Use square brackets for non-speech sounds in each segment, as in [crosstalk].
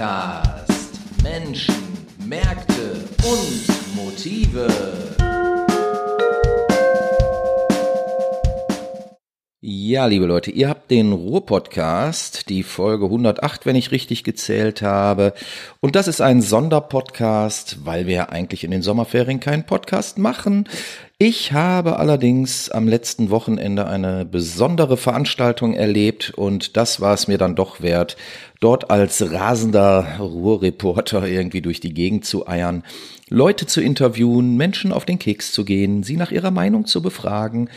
Podcast. Menschen, Märkte und Motive. Ja, liebe Leute, ihr habt den Ruhr-Podcast, die Folge 108, wenn ich richtig gezählt habe. Und das ist ein Sonderpodcast, weil wir eigentlich in den Sommerferien keinen Podcast machen. Ich habe allerdings am letzten Wochenende eine besondere Veranstaltung erlebt und das war es mir dann doch wert, dort als rasender Ruhrreporter irgendwie durch die Gegend zu eiern, Leute zu interviewen, Menschen auf den Keks zu gehen, sie nach ihrer Meinung zu befragen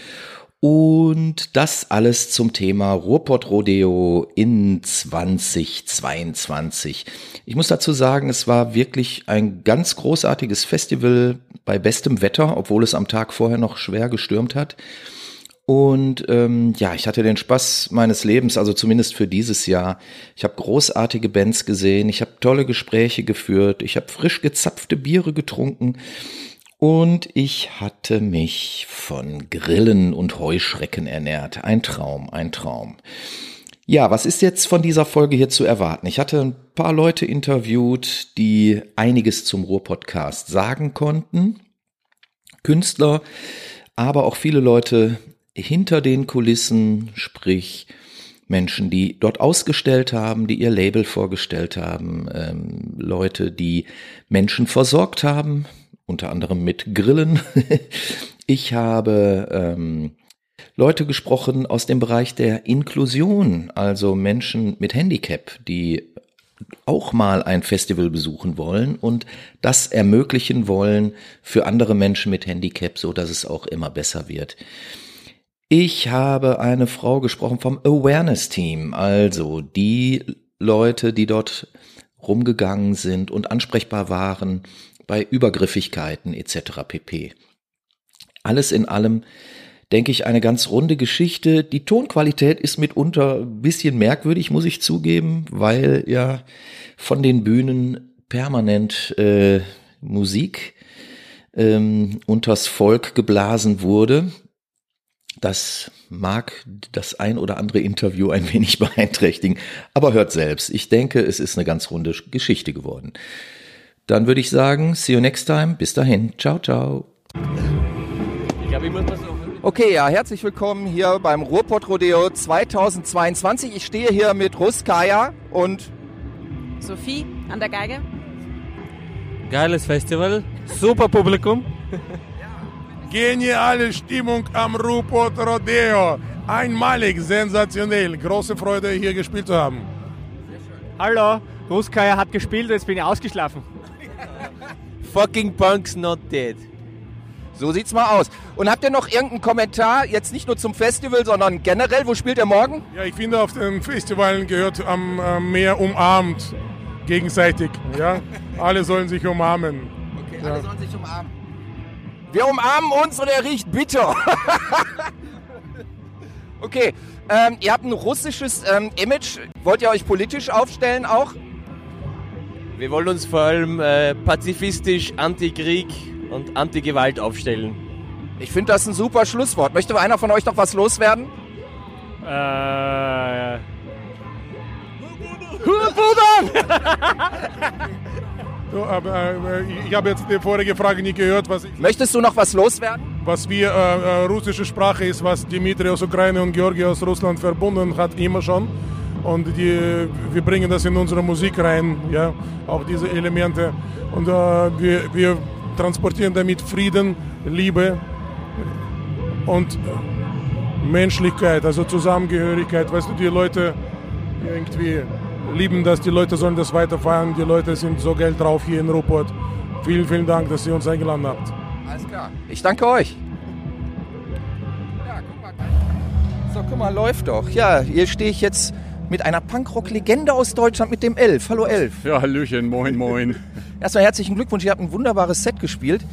und das alles zum Thema Ruhrpott Rodeo in 2022. Ich muss dazu sagen, es war wirklich ein ganz großartiges Festival bei bestem Wetter, obwohl es am Tag vorher noch schwer gestürmt hat. Und ähm, ja, ich hatte den Spaß meines Lebens, also zumindest für dieses Jahr. Ich habe großartige Bands gesehen, ich habe tolle Gespräche geführt, ich habe frisch gezapfte Biere getrunken und ich hatte mich von Grillen und Heuschrecken ernährt. Ein Traum, ein Traum. Ja, was ist jetzt von dieser Folge hier zu erwarten? Ich hatte ein paar Leute interviewt, die einiges zum Ruhr-Podcast sagen konnten. Künstler, aber auch viele Leute hinter den Kulissen, sprich Menschen, die dort ausgestellt haben, die ihr Label vorgestellt haben, ähm, Leute, die Menschen versorgt haben, unter anderem mit Grillen. [laughs] ich habe ähm, Leute gesprochen aus dem Bereich der Inklusion, also Menschen mit Handicap, die auch mal ein Festival besuchen wollen und das ermöglichen wollen für andere Menschen mit Handicap, so dass es auch immer besser wird. Ich habe eine Frau gesprochen vom Awareness Team, also die Leute, die dort rumgegangen sind und ansprechbar waren bei Übergriffigkeiten etc. pp. Alles in allem denke ich eine ganz runde Geschichte. Die Tonqualität ist mitunter ein bisschen merkwürdig, muss ich zugeben, weil ja von den Bühnen permanent äh, Musik ähm, unters Volk geblasen wurde. Das mag das ein oder andere Interview ein wenig [laughs] beeinträchtigen, aber hört selbst. Ich denke, es ist eine ganz runde Geschichte geworden. Dann würde ich sagen, see you next time. Bis dahin. Ciao, ciao. Okay, ja, herzlich willkommen hier beim Ruhrpott Rodeo 2022. Ich stehe hier mit Ruskaya und Sophie an der Geige. Geiles Festival, super Publikum. [laughs] Geniale Stimmung am Ruhrpott Rodeo. Einmalig, sensationell. Große Freude, hier gespielt zu haben. Hallo, Ruskaya hat gespielt, jetzt bin ich ausgeschlafen. Fucking Punk's not dead. So sieht's mal aus. Und habt ihr noch irgendeinen Kommentar, jetzt nicht nur zum Festival, sondern generell, wo spielt ihr morgen? Ja, ich finde, auf den Festivalen gehört am äh, Meer umarmt gegenseitig. [laughs] Ja? alle sollen sich umarmen. Okay, alle ja. sollen sich umarmen. Wir umarmen uns und er riecht bitter. [laughs] okay, ähm, ihr habt ein russisches ähm, Image. Wollt ihr euch politisch aufstellen auch? Wir wollen uns vor allem äh, pazifistisch, anti-Krieg und anti-Gewalt aufstellen. Ich finde das ein super Schlusswort. Möchte einer von euch noch was loswerden? Äh. So, [laughs] aber, äh, ich habe jetzt die vorige Frage nicht gehört. Was ich, Möchtest du noch was loswerden? Was wir, äh, äh, russische Sprache ist, was Dimitri aus Ukraine und Georgi aus Russland verbunden hat, immer schon und die, wir bringen das in unsere Musik rein, ja, auch diese Elemente. Und äh, wir, wir transportieren damit Frieden, Liebe und Menschlichkeit, also Zusammengehörigkeit. Weißt du, die Leute irgendwie lieben das, die Leute sollen das weiterfeiern, die Leute sind so geil drauf hier in Ruppert. Vielen, vielen Dank, dass ihr uns eingeladen habt. Alles klar. Ich danke euch. Ja, guck mal. So, guck mal, läuft doch. Ja, hier stehe ich jetzt mit einer Punkrock-Legende aus Deutschland, mit dem Elf. Hallo Elf. Ja, Hallöchen, moin, moin. Erstmal herzlichen Glückwunsch, ihr habt ein wunderbares Set gespielt.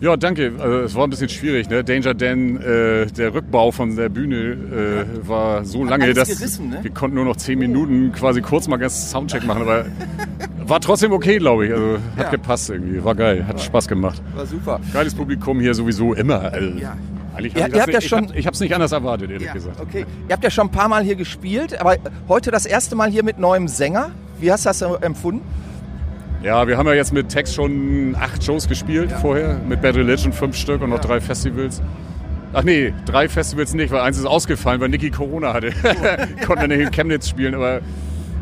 Ja, danke. Also, es war ein bisschen schwierig. Ne? Danger Dan, äh, der Rückbau von der Bühne äh, war so lange, dass gerissen, ne? wir konnten nur noch zehn Minuten quasi kurz mal ganz Soundcheck machen. Aber [laughs] war trotzdem okay, glaube ich. Also hat ja. gepasst irgendwie. War geil, hat Spaß gemacht. War super. Geiles Publikum hier sowieso immer. Also, ja. Eigentlich ihr, ihr habt ja schon, ich habe es nicht anders erwartet, ehrlich ja, gesagt. Okay. Ihr habt ja schon ein paar Mal hier gespielt, aber heute das erste Mal hier mit neuem Sänger. wie hast du das empfunden? Ja, wir haben ja jetzt mit Tex schon acht Shows gespielt ja. vorher, mit Bad Religion fünf Stück und noch drei Festivals. Ach nee, drei Festivals nicht, weil eins ist ausgefallen, weil Niki Corona hatte. [laughs] Konnte nicht in Chemnitz spielen, aber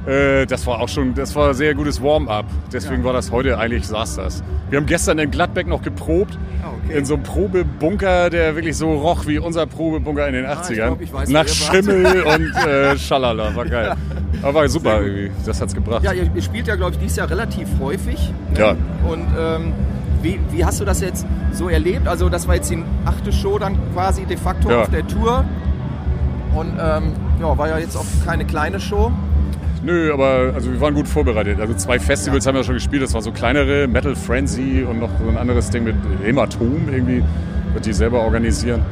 äh, das war auch schon, das war ein sehr gutes Warm-up. Deswegen war das heute eigentlich, saß das. Wir haben gestern in Gladbeck noch geprobt. Ah, okay. In so einem Probebunker, der wirklich so roch wie unser Probebunker in den 80ern. Ah, ich glaub, ich weiß, Nach Schimmel und äh, Schalala. War geil. Aber war super. Das hat's gebracht. Ja, ihr, ihr spielt ja, glaube ich, dieses Jahr relativ häufig. Ne? Ja. Und ähm, wie, wie, hast du das jetzt so erlebt? Also, das war jetzt die achte Show dann quasi de facto ja. auf der Tour. Und ähm, ja, war ja jetzt auch keine kleine Show. Nö, aber also wir waren gut vorbereitet. Also zwei Festivals ja. haben wir schon gespielt. Das war so kleinere, Metal Frenzy und noch so ein anderes Ding mit Hämatom irgendwie, wird die selber organisieren.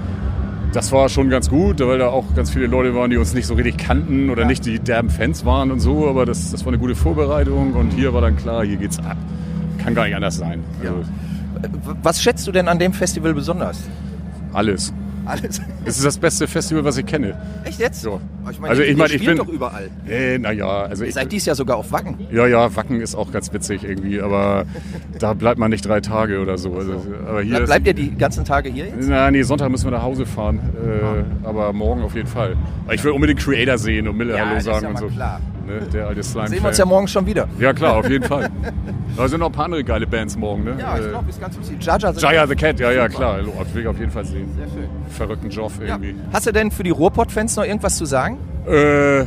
Das war schon ganz gut, weil da auch ganz viele Leute waren, die uns nicht so richtig kannten oder ja. nicht die derben Fans waren und so. Aber das, das war eine gute Vorbereitung und hier war dann klar, hier geht's ab. Kann gar nicht anders sein. Also Was schätzt du denn an dem Festival besonders? Alles. Alles. Es ist das beste Festival, was ich kenne. Echt jetzt? So. Ich meine, also ich, meine, ich bin doch überall. Äh, naja, also Ihr seid dies Jahr sogar auf Wacken. Ja, ja, Wacken ist auch ganz witzig irgendwie, aber da bleibt man nicht drei Tage oder so. Also, aber hier Bleibt ihr die ganzen Tage hier jetzt? Na, nee, Sonntag müssen wir nach Hause fahren, äh, ah. aber morgen auf jeden Fall. Ich will unbedingt Creator sehen und Miller ja, Hallo sagen ja und so. Klar. Ne, der alte Slime. Sehen wir uns ja morgen schon wieder. Ja klar, auf jeden Fall. [laughs] Da sind noch ein paar andere geile Bands morgen, ne? Ja, ich glaube, ist ganz lustig. Jaja the, Jaja the Cat, ja, ja, klar. Will ich auf jeden Fall sehen. Sehr schön. Verrückten Job irgendwie. Ja. Hast du denn für die Ruhrpott-Fans noch irgendwas zu sagen? Äh,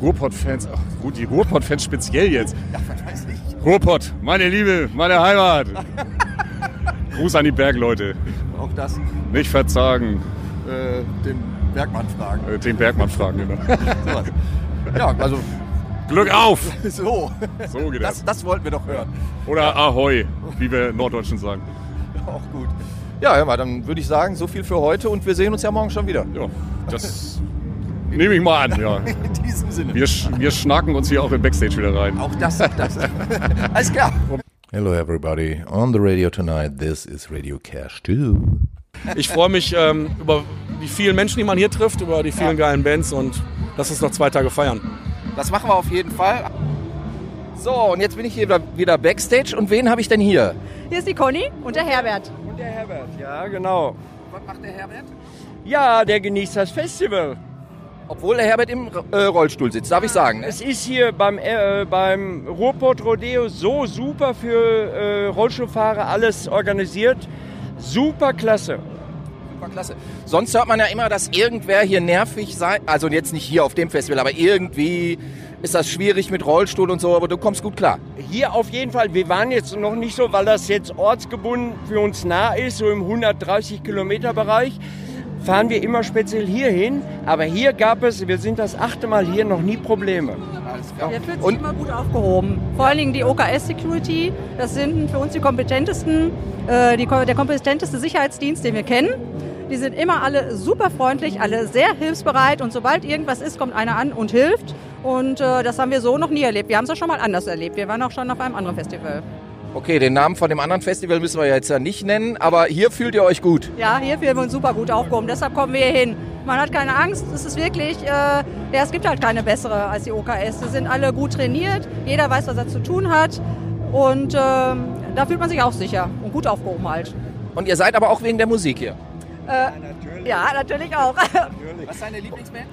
Ruhrpott-Fans, ach gut, die Ruhrpott-Fans speziell jetzt. Ja, weiß nicht. Ruhrpott, meine Liebe, meine Heimat. [laughs] Gruß an die Bergleute. Auch das. Nicht verzagen. Äh, den Bergmann fragen. Äh, den Bergmann fragen, genau. [laughs] ja, also Glück auf! [laughs] So. So geht das. Das, wollten wir doch hören. Oder Ahoi, wie wir Norddeutschen sagen. [laughs] Auch gut. Ja, hör mal, dann würde ich sagen, so viel für heute und wir sehen uns ja morgen schon wieder. Ja, das nehme ich mal an, ja. [laughs] In diesem Sinne. Wir, wir schnacken uns hier auch im Backstage wieder rein. Auch das, auch das. Alles klar. Hello everybody. On the radio tonight, this is Radio Cash 2. Ich freue mich ähm, über die vielen Menschen, die man hier trifft, über die vielen ja. geilen Bands und lass uns noch zwei Tage feiern. Das machen wir auf jeden Fall. So, und jetzt bin ich hier wieder Backstage. Und wen habe ich denn hier? Hier ist die Conny und der Herbert. Und der Herbert, ja, genau. Was macht der Herbert? Ja, der genießt das Festival. Obwohl der Herbert im äh, Rollstuhl sitzt, darf ich sagen. Ne? Es ist hier beim, äh, beim Ruhrpott Rodeo so super für äh, Rollstuhlfahrer alles organisiert. Super klasse super klasse. Sonst hört man ja immer, dass irgendwer hier nervig sei. Also jetzt nicht hier auf dem Festival, aber irgendwie ist das schwierig mit Rollstuhl und so, aber du kommst gut klar. Hier auf jeden Fall. Wir waren jetzt noch nicht so, weil das jetzt ortsgebunden für uns nah ist, so im 130 Kilometer Bereich fahren wir immer speziell hier hin. Aber hier gab es, wir sind das achte Mal hier, noch nie Probleme. Der fühlt sich und immer gut aufgehoben. Vor allen Dingen die OKS Security, das sind für uns die kompetentesten, äh, die, der kompetenteste Sicherheitsdienst, den wir kennen. Die sind immer alle super freundlich, alle sehr hilfsbereit und sobald irgendwas ist, kommt einer an und hilft. Und äh, das haben wir so noch nie erlebt. Wir haben es auch schon mal anders erlebt. Wir waren auch schon auf einem anderen Festival. Okay, den Namen von dem anderen Festival müssen wir jetzt ja nicht nennen, aber hier fühlt ihr euch gut. Ja, hier fühlen wir uns super gut aufgehoben. Deshalb kommen wir hier hin. Man hat keine Angst. Es ist wirklich, äh, ja, es gibt halt keine bessere als die OKS. Sie sind alle gut trainiert. Jeder weiß, was er zu tun hat. Und äh, da fühlt man sich auch sicher und gut aufgehoben halt. Und ihr seid aber auch wegen der Musik hier? Äh, ja, natürlich. Ja, natürlich auch. [laughs] Natürlich. Was ist deine Lieblingsband?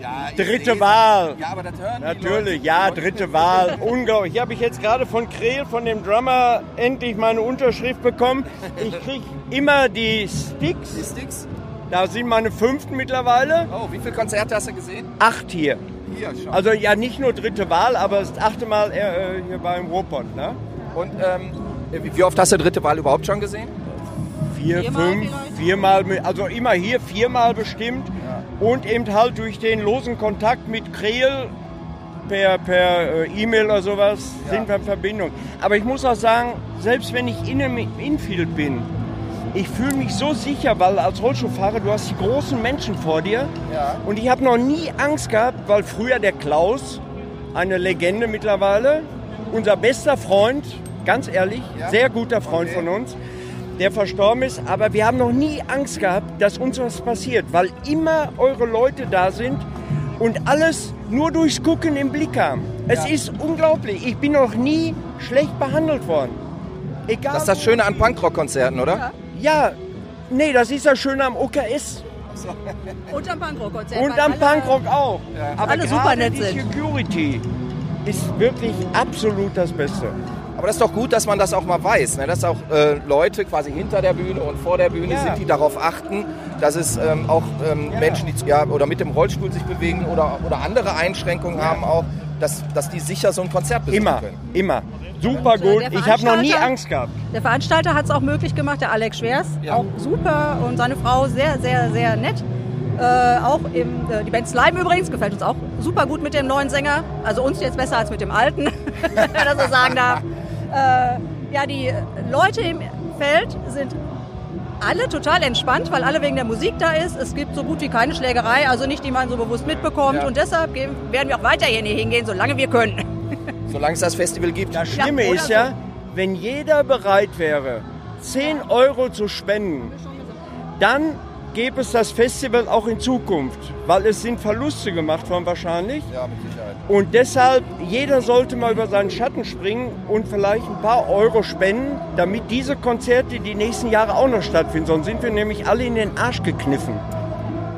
Ja, dritte Wahl. Ja, aber das hören Natürlich, Leute, ja, dritte Wahl. [laughs] Unglaublich. Hier habe ich jetzt gerade von Kreel, von dem Drummer, endlich meine Unterschrift bekommen. Ich kriege immer die Sticks. Die Sticks? Da sind meine fünften mittlerweile. Oh, wie viele Konzerte hast du gesehen? Acht hier. Hier schon. Also ja, nicht nur dritte Wahl, aber das achte Mal äh, hier beim Ruhrpott. Ne? Und ähm, wie oft hast du dritte Wahl überhaupt schon gesehen? Vier, viermal fünf, vielleicht? viermal, also immer hier viermal bestimmt. Ja. Und eben halt durch den losen Kontakt mit Kreel per, per äh, E-Mail oder sowas ja. sind wir in Verbindung. Aber ich muss auch sagen, selbst wenn ich in einem Infield bin, ich fühle mich so sicher, weil als Rollstuhlfahrer, du hast die großen Menschen vor dir. Ja. Und ich habe noch nie Angst gehabt, weil früher der Klaus, eine Legende mittlerweile, unser bester Freund, ganz ehrlich, ja. sehr guter Freund okay. von uns, der verstorben ist. Aber wir haben noch nie Angst gehabt, dass uns was passiert, weil immer eure Leute da sind und alles nur durchs Gucken im Blick haben. Es Ja. ist unglaublich. Ich bin noch nie schlecht behandelt worden. Egal. Das ist das Schöne an Punkrock-Konzerten, oder? Ja, nee, das ist das Schöne am OKS. Und am Punkrock-Konzert. Und am Punkrock auch. Aber alle super nett die sind. Security ist wirklich absolut das Beste. Aber das ist doch gut, dass man das auch mal weiß, ne? dass auch äh, Leute quasi hinter der Bühne und vor der Bühne Ja. sind, die darauf achten, dass es ähm, auch ähm, Menschen, die ja, oder mit dem Rollstuhl sich bewegen oder, oder andere Einschränkungen haben, auch, dass, dass die sicher so ein Konzert besuchen Immer, können. immer. Super gut. Ich habe noch nie Angst gehabt. Der Veranstalter hat es auch möglich gemacht, der Alex Schwers. Ja. Auch super und seine Frau sehr, sehr, sehr nett. Äh, auch im, äh, die Band Slime übrigens gefällt uns auch super gut mit dem neuen Sänger. Also uns jetzt besser als mit dem alten, [laughs] wenn man das so sagen darf. Äh, ja, die Leute im Feld sind alle total entspannt, weil alle wegen der Musik da ist. Es gibt so gut wie keine Schlägerei, also nicht, die man so bewusst mitbekommt. Ja. Und deshalb gehen, werden wir auch weiterhin hier hingehen, solange wir können. [laughs] Solange es das Festival gibt. Das Schlimme oder ist so. ja, wenn jeder bereit wäre, 10 Euro zu spenden, dann gäbe es das Festival auch in Zukunft, weil es sind Verluste gemacht worden wahrscheinlich. Ja, mit Sicherheit. Und deshalb, jeder sollte mal über seinen Schatten springen und vielleicht ein paar Euro spenden, damit diese Konzerte die nächsten Jahre auch noch stattfinden. Sonst sind wir nämlich alle in den Arsch gekniffen.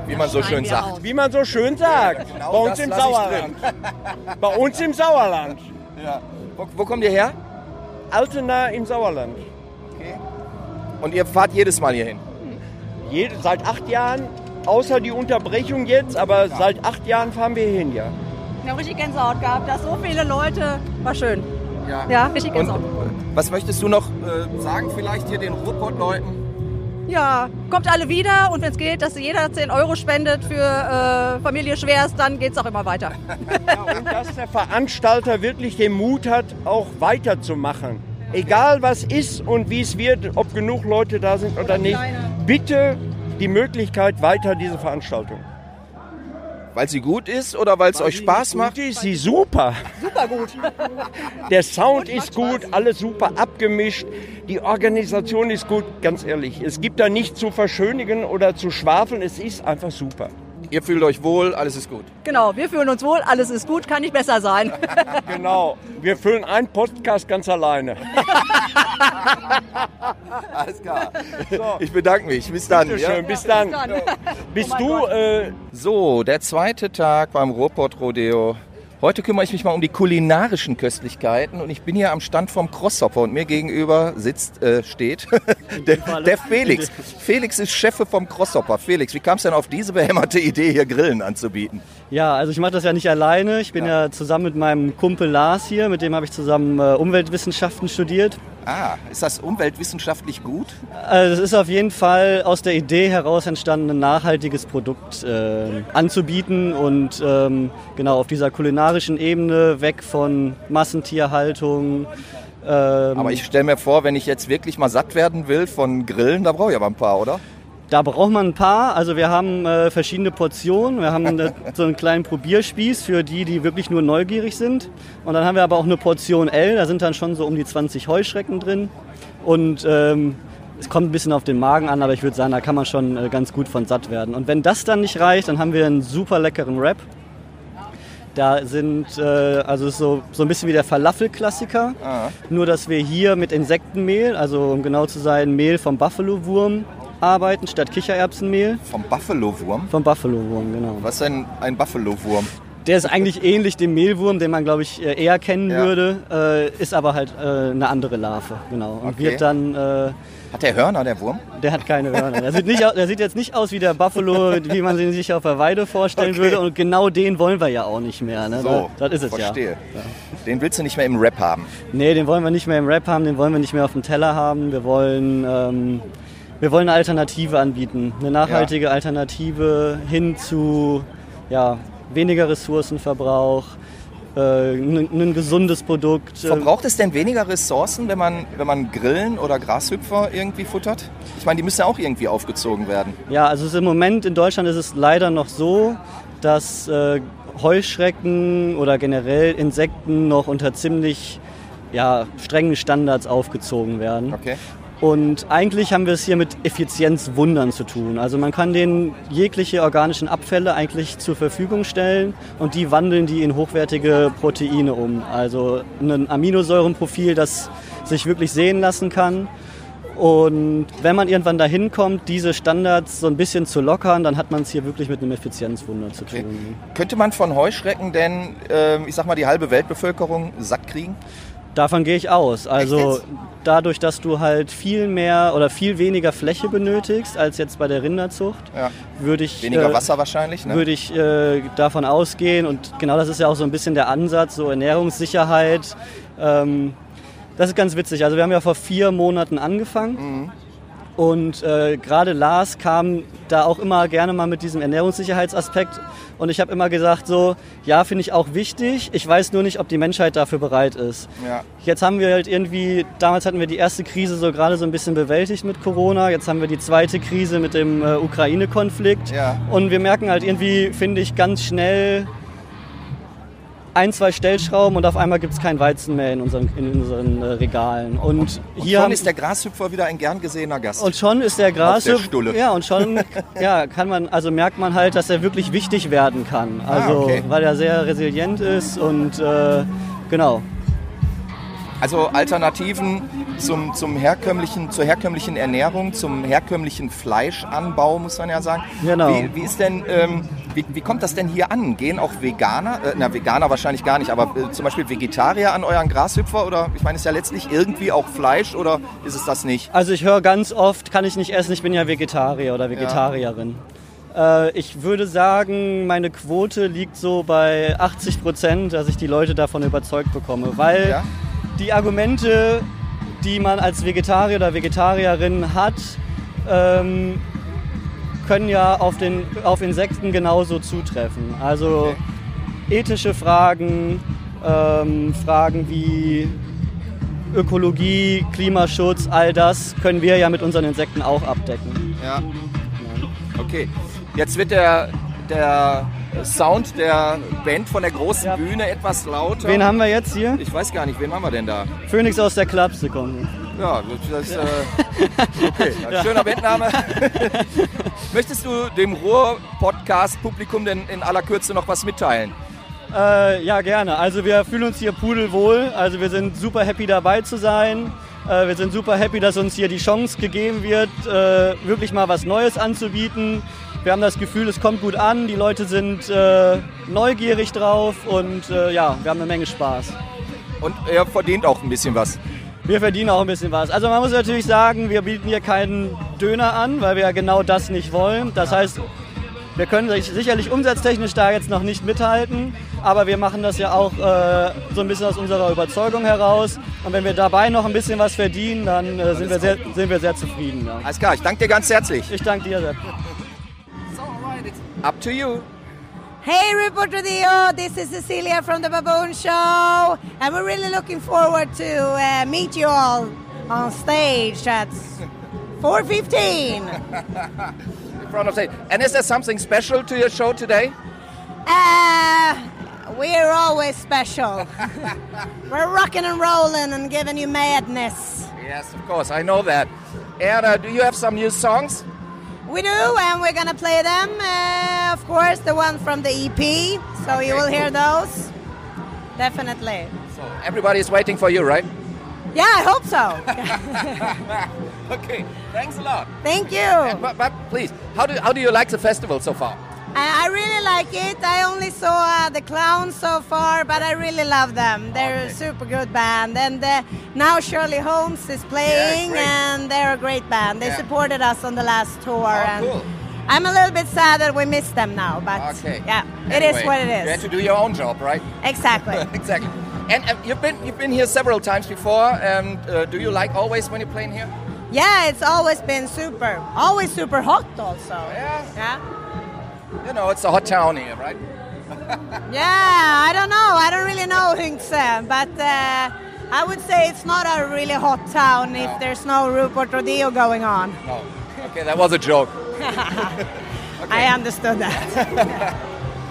Wie man so schön sagt. Wie man so schön sagt. Genau bei uns im Sauerland. Bei uns im Sauerland. Wo, wo kommt ihr her? Altena im Sauerland. Und ihr fahrt jedes Mal hier hin. Jede, seit acht Jahren, außer die Unterbrechung jetzt, aber seit acht Jahren fahren wir hier hin, ja. Haben richtig Gänsehaut gehabt, dass so viele Leute, war schön. Ja. Ja, richtig Und Gänsehaut. was möchtest du noch äh, sagen, vielleicht hier den Ruhrpott-Leuten? Ja, kommt alle wieder und wenn es geht, dass jeder 10 Euro spendet für äh, Familie Schwers, dann geht es auch immer weiter. Und dass der Veranstalter wirklich den Mut hat, auch weiterzumachen. Egal was ist und wie es wird, ob genug Leute da sind oder nicht. Bitte die Möglichkeit weiter diese Veranstaltung. Weil sie gut ist oder weil es euch Spaß macht? Gut ist sie super. Super gut. [laughs] Der Sound ist gut, alles super abgemischt. Die Organisation ist gut, ganz ehrlich. Es gibt da nichts zu verschönigen oder zu schwafeln. Es ist einfach super. Ihr fühlt euch wohl, alles ist gut. Genau, wir fühlen uns wohl, alles ist gut, kann nicht besser sein. [laughs] Genau. Wir füllen einen Podcast ganz alleine. [laughs] Alles klar. Ich bedanke mich. Bis dann. Bitte Ja? schön, bis dann. Dann. Bist Oh du äh, So, der zweite Tag beim Ruhrpott Rodeo. Heute kümmere ich mich mal um die kulinarischen Köstlichkeiten und ich bin hier am Stand vom Crosshopper und mir gegenüber sitzt, äh, steht [laughs] der, der Felix. Felix ist Chef vom Crosshopper. Felix, wie kam es denn auf diese behämmerte Idee, hier Grillen anzubieten? Ja, also ich mache das ja nicht alleine. Ich bin ja. zusammen mit meinem Kumpel Lars hier, mit dem habe ich zusammen äh, Umweltwissenschaften studiert. Ah, ist das umweltwissenschaftlich gut? Also es ist auf jeden Fall aus der Idee heraus entstanden, ein nachhaltiges Produkt äh, anzubieten und ähm, genau auf dieser kulinarischen Ebene weg von Massentierhaltung. Ähm, Aber ich stelle mir vor, wenn ich jetzt wirklich mal satt werden will von Grillen, da brauche ich aber ein paar, oder? Da braucht man ein paar. Also wir haben äh, verschiedene Portionen. Wir haben eine, [laughs] so einen kleinen Probierspieß für die, die wirklich nur neugierig sind. Und dann haben wir aber auch eine Portion L. Da sind dann schon so um die 20 Heuschrecken drin. Und ähm, es kommt ein bisschen auf den Magen an, aber ich würde sagen, da kann man schon äh, ganz gut von satt werden. Und wenn das dann nicht reicht, dann haben wir einen super leckeren Wrap. Da sind, äh, also so, so ein bisschen wie der Falafel-Klassiker. Ah. Nur, dass wir hier mit Insektenmehl, also um genau zu sein, Mehl vom Buffalo-Wurm arbeiten statt Kichererbsenmehl. Vom Buffalo-Wurm? Vom Buffalo-Wurm, genau. Was ist denn ein Buffalo-Wurm? Der ist eigentlich ähnlich dem Mehlwurm, den man, glaube ich, äh, eher kennen Ja. würde, äh, ist aber halt äh, eine andere Larve, genau. Und Okay. wird dann, äh, Hat der Hörner, der Wurm? der hat keine Hörner. Der sieht, nicht, der sieht jetzt nicht aus wie der Buffalo, [laughs] wie man ihn sich auf der Weide vorstellen Okay. würde. Und genau den wollen wir ja auch nicht mehr. Ne? So, das, das ist es verstehe. ja. Den willst du nicht mehr im Rap haben. Nee, den wollen wir nicht mehr im Rap haben, den wollen wir nicht mehr auf dem Teller haben. Wir wollen, ähm, wir wollen eine Alternative anbieten. Eine nachhaltige Alternative hin zu ja, weniger Ressourcenverbrauch, äh, ein, gesundes Produkt. äh, Verbraucht es denn weniger Ressourcen, wenn man, wenn man Grillen oder Grashüpfer irgendwie futtert? Ich meine, die müssen ja auch irgendwie aufgezogen werden. Ja, also im Moment in Deutschland ist es leider noch so, dass äh, Heuschrecken oder generell Insekten noch unter ziemlich ja, strengen Standards aufgezogen werden. Okay. Und eigentlich haben wir es hier mit Effizienzwundern zu tun. Also man kann denen jegliche organischen Abfälle eigentlich zur Verfügung stellen und die wandeln die in hochwertige Proteine um. Also ein Aminosäurenprofil, das sich wirklich sehen lassen kann. Und wenn man irgendwann dahin kommt, diese Standards so ein bisschen zu lockern, dann hat man es hier wirklich mit einem Effizienzwunder zu tun. Okay. Könnte man von Heuschrecken denn, äh, ich sag mal, die halbe Weltbevölkerung satt kriegen? Davon gehe ich aus. Also dadurch, dass du halt viel mehr oder viel weniger Fläche benötigst als jetzt bei der Rinderzucht, ja. würde ich weniger äh, Wasser wahrscheinlich, ne? würde ich äh, davon ausgehen und genau das ist ja auch so ein bisschen der Ansatz, so Ernährungssicherheit. Ähm, das ist ganz witzig. Also wir haben ja vor vier Monaten angefangen. Mhm. Und äh, gerade Lars kam da auch immer gerne mal mit diesem Ernährungssicherheitsaspekt. Und ich habe immer gesagt, so, ja, finde ich auch wichtig. Ich weiß nur nicht, ob die Menschheit dafür bereit ist. Ja. Jetzt haben wir halt irgendwie, damals hatten wir die erste Krise so gerade so ein bisschen bewältigt mit Corona. Jetzt haben wir die zweite Krise mit dem äh, Ukraine-Konflikt. Ja. Und wir merken halt irgendwie, finde ich, ganz schnell, ein, zwei Stellschrauben und auf einmal gibt es kein Weizen mehr in unseren, in unseren äh, Regalen. Und, und hier schon ist der Grashüpfer wieder ein gern gesehener Gast. Und schon ist der Grashüpfer. Ja, und schon ja, kann man, also merkt man halt, dass er wirklich wichtig werden kann. Ah, also, ah, okay. weil er sehr resilient ist und äh, genau. Also Alternativen zum, zum herkömmlichen, zur herkömmlichen Ernährung, zum herkömmlichen Fleischanbau, muss man ja sagen. Genau. Wie, wie ist denn, ähm, wie, wie, kommt das denn hier an? Gehen auch Veganer, äh, na Veganer wahrscheinlich gar nicht, aber äh, zum Beispiel Vegetarier an euren Grashüpfer? Oder ich meine, ist ja letztlich irgendwie auch Fleisch oder ist es das nicht? Also ich höre ganz oft, kann ich nicht essen, ich bin ja Vegetarier oder Vegetarierin. Ja. Äh, ich würde sagen, meine Quote liegt so bei 80 Prozent, dass ich die Leute davon überzeugt bekomme, weil ja? die Argumente, die man als Vegetarier oder Vegetarierin hat, ähm, können ja auf, den, auf Insekten genauso zutreffen. Also okay. ethische Fragen, ähm, Fragen wie Ökologie, Klimaschutz, all das können wir ja mit unseren Insekten auch abdecken. Ja. Okay. Jetzt wird der, der Sound der Band von der großen ja. Bühne etwas lauter. Wen haben wir jetzt hier? Ich weiß gar nicht, wen haben wir denn da? Phoenix aus der Klapse kommt. Ja, das ist äh, [laughs] okay. Schöner Bandname. [laughs] Möchtest du dem Ruhr-Podcast-Publikum denn in aller Kürze noch was mitteilen? Äh, ja, gerne. Also wir fühlen uns hier pudelwohl. Also wir sind super happy dabei zu sein. Äh, wir sind super happy, dass uns hier die Chance gegeben wird, äh, wirklich mal was Neues anzubieten. Wir haben das Gefühl, es kommt gut an, die Leute sind äh, neugierig drauf und äh, ja, wir haben eine Menge Spaß. Und er verdient auch ein bisschen was. Wir verdienen auch ein bisschen was. Also man muss natürlich sagen, wir bieten hier keinen Döner an, weil wir ja genau das nicht wollen. Das heißt, wir können sicherlich umsatztechnisch da jetzt noch nicht mithalten, aber wir machen das ja auch äh, so ein bisschen aus unserer Überzeugung heraus. Und wenn wir dabei noch ein bisschen was verdienen, dann äh, sind, wir sehr, sind wir sehr zufrieden. Ja. Alles klar, ich danke dir ganz herzlich. Ich danke dir sehr. Up to you. Hey, Reporter Dio, this is Cecilia from the Baboon Show, and we're really looking forward to uh, meet you all on stage at 4.15. [laughs] In front of stage. And is there something special to your show today? Uh, we're always special. [laughs] we're rocking and rolling and giving you madness. Yes, of course, I know that. And uh, do you have some new songs? We do, and we're gonna play them. Uh, of course, the one from the EP, so okay, you will cool. hear those. Definitely. So everybody is waiting for you, right? Yeah, I hope so. [laughs] okay, thanks a lot. Thank you. And, but, but please, how do how do you like the festival so far? I really like it. I only saw uh, the clowns so far, but I really love them. They're okay. a super good band. And uh, now Shirley Holmes is playing, yeah, and they're a great band. They yeah. supported us on the last tour. Oh, and cool. I'm a little bit sad that we missed them now, but okay. yeah, anyway, it is what it is. You have to do your own job, right? Exactly. [laughs] exactly. And uh, you've been you've been here several times before. And uh, do you like always when you're playing here? Yeah, it's always been super. Always super hot, also. Yeah. Yeah you know, it's a hot town here, right? [laughs] yeah, I don't know. I don't really know Hynkse, but uh, I would say it's not a really hot town no. if there's no Rupert Rodeo going on. No. Okay, that was a joke. [laughs] okay. I understood that.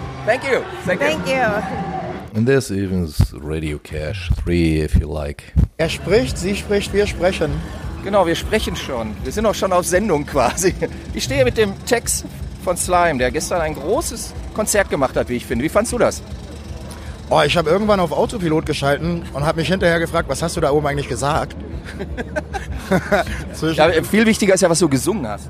[laughs] Thank you. Thank, Thank you. you. And there's even Radio Cash 3, if you like. Er spricht, sie spricht, wir sprechen. Genau, wir sprechen schon. Wir sind auch schon auf Sendung quasi. Ich stehe mit dem Text von Slime, der gestern ein großes Konzert gemacht hat, wie ich finde. Wie fandst du das? Oh, ich habe irgendwann auf Autopilot geschalten und habe mich hinterher gefragt, was hast du da oben eigentlich gesagt? [laughs] [laughs] ja, viel wichtiger ist ja, was du gesungen hast.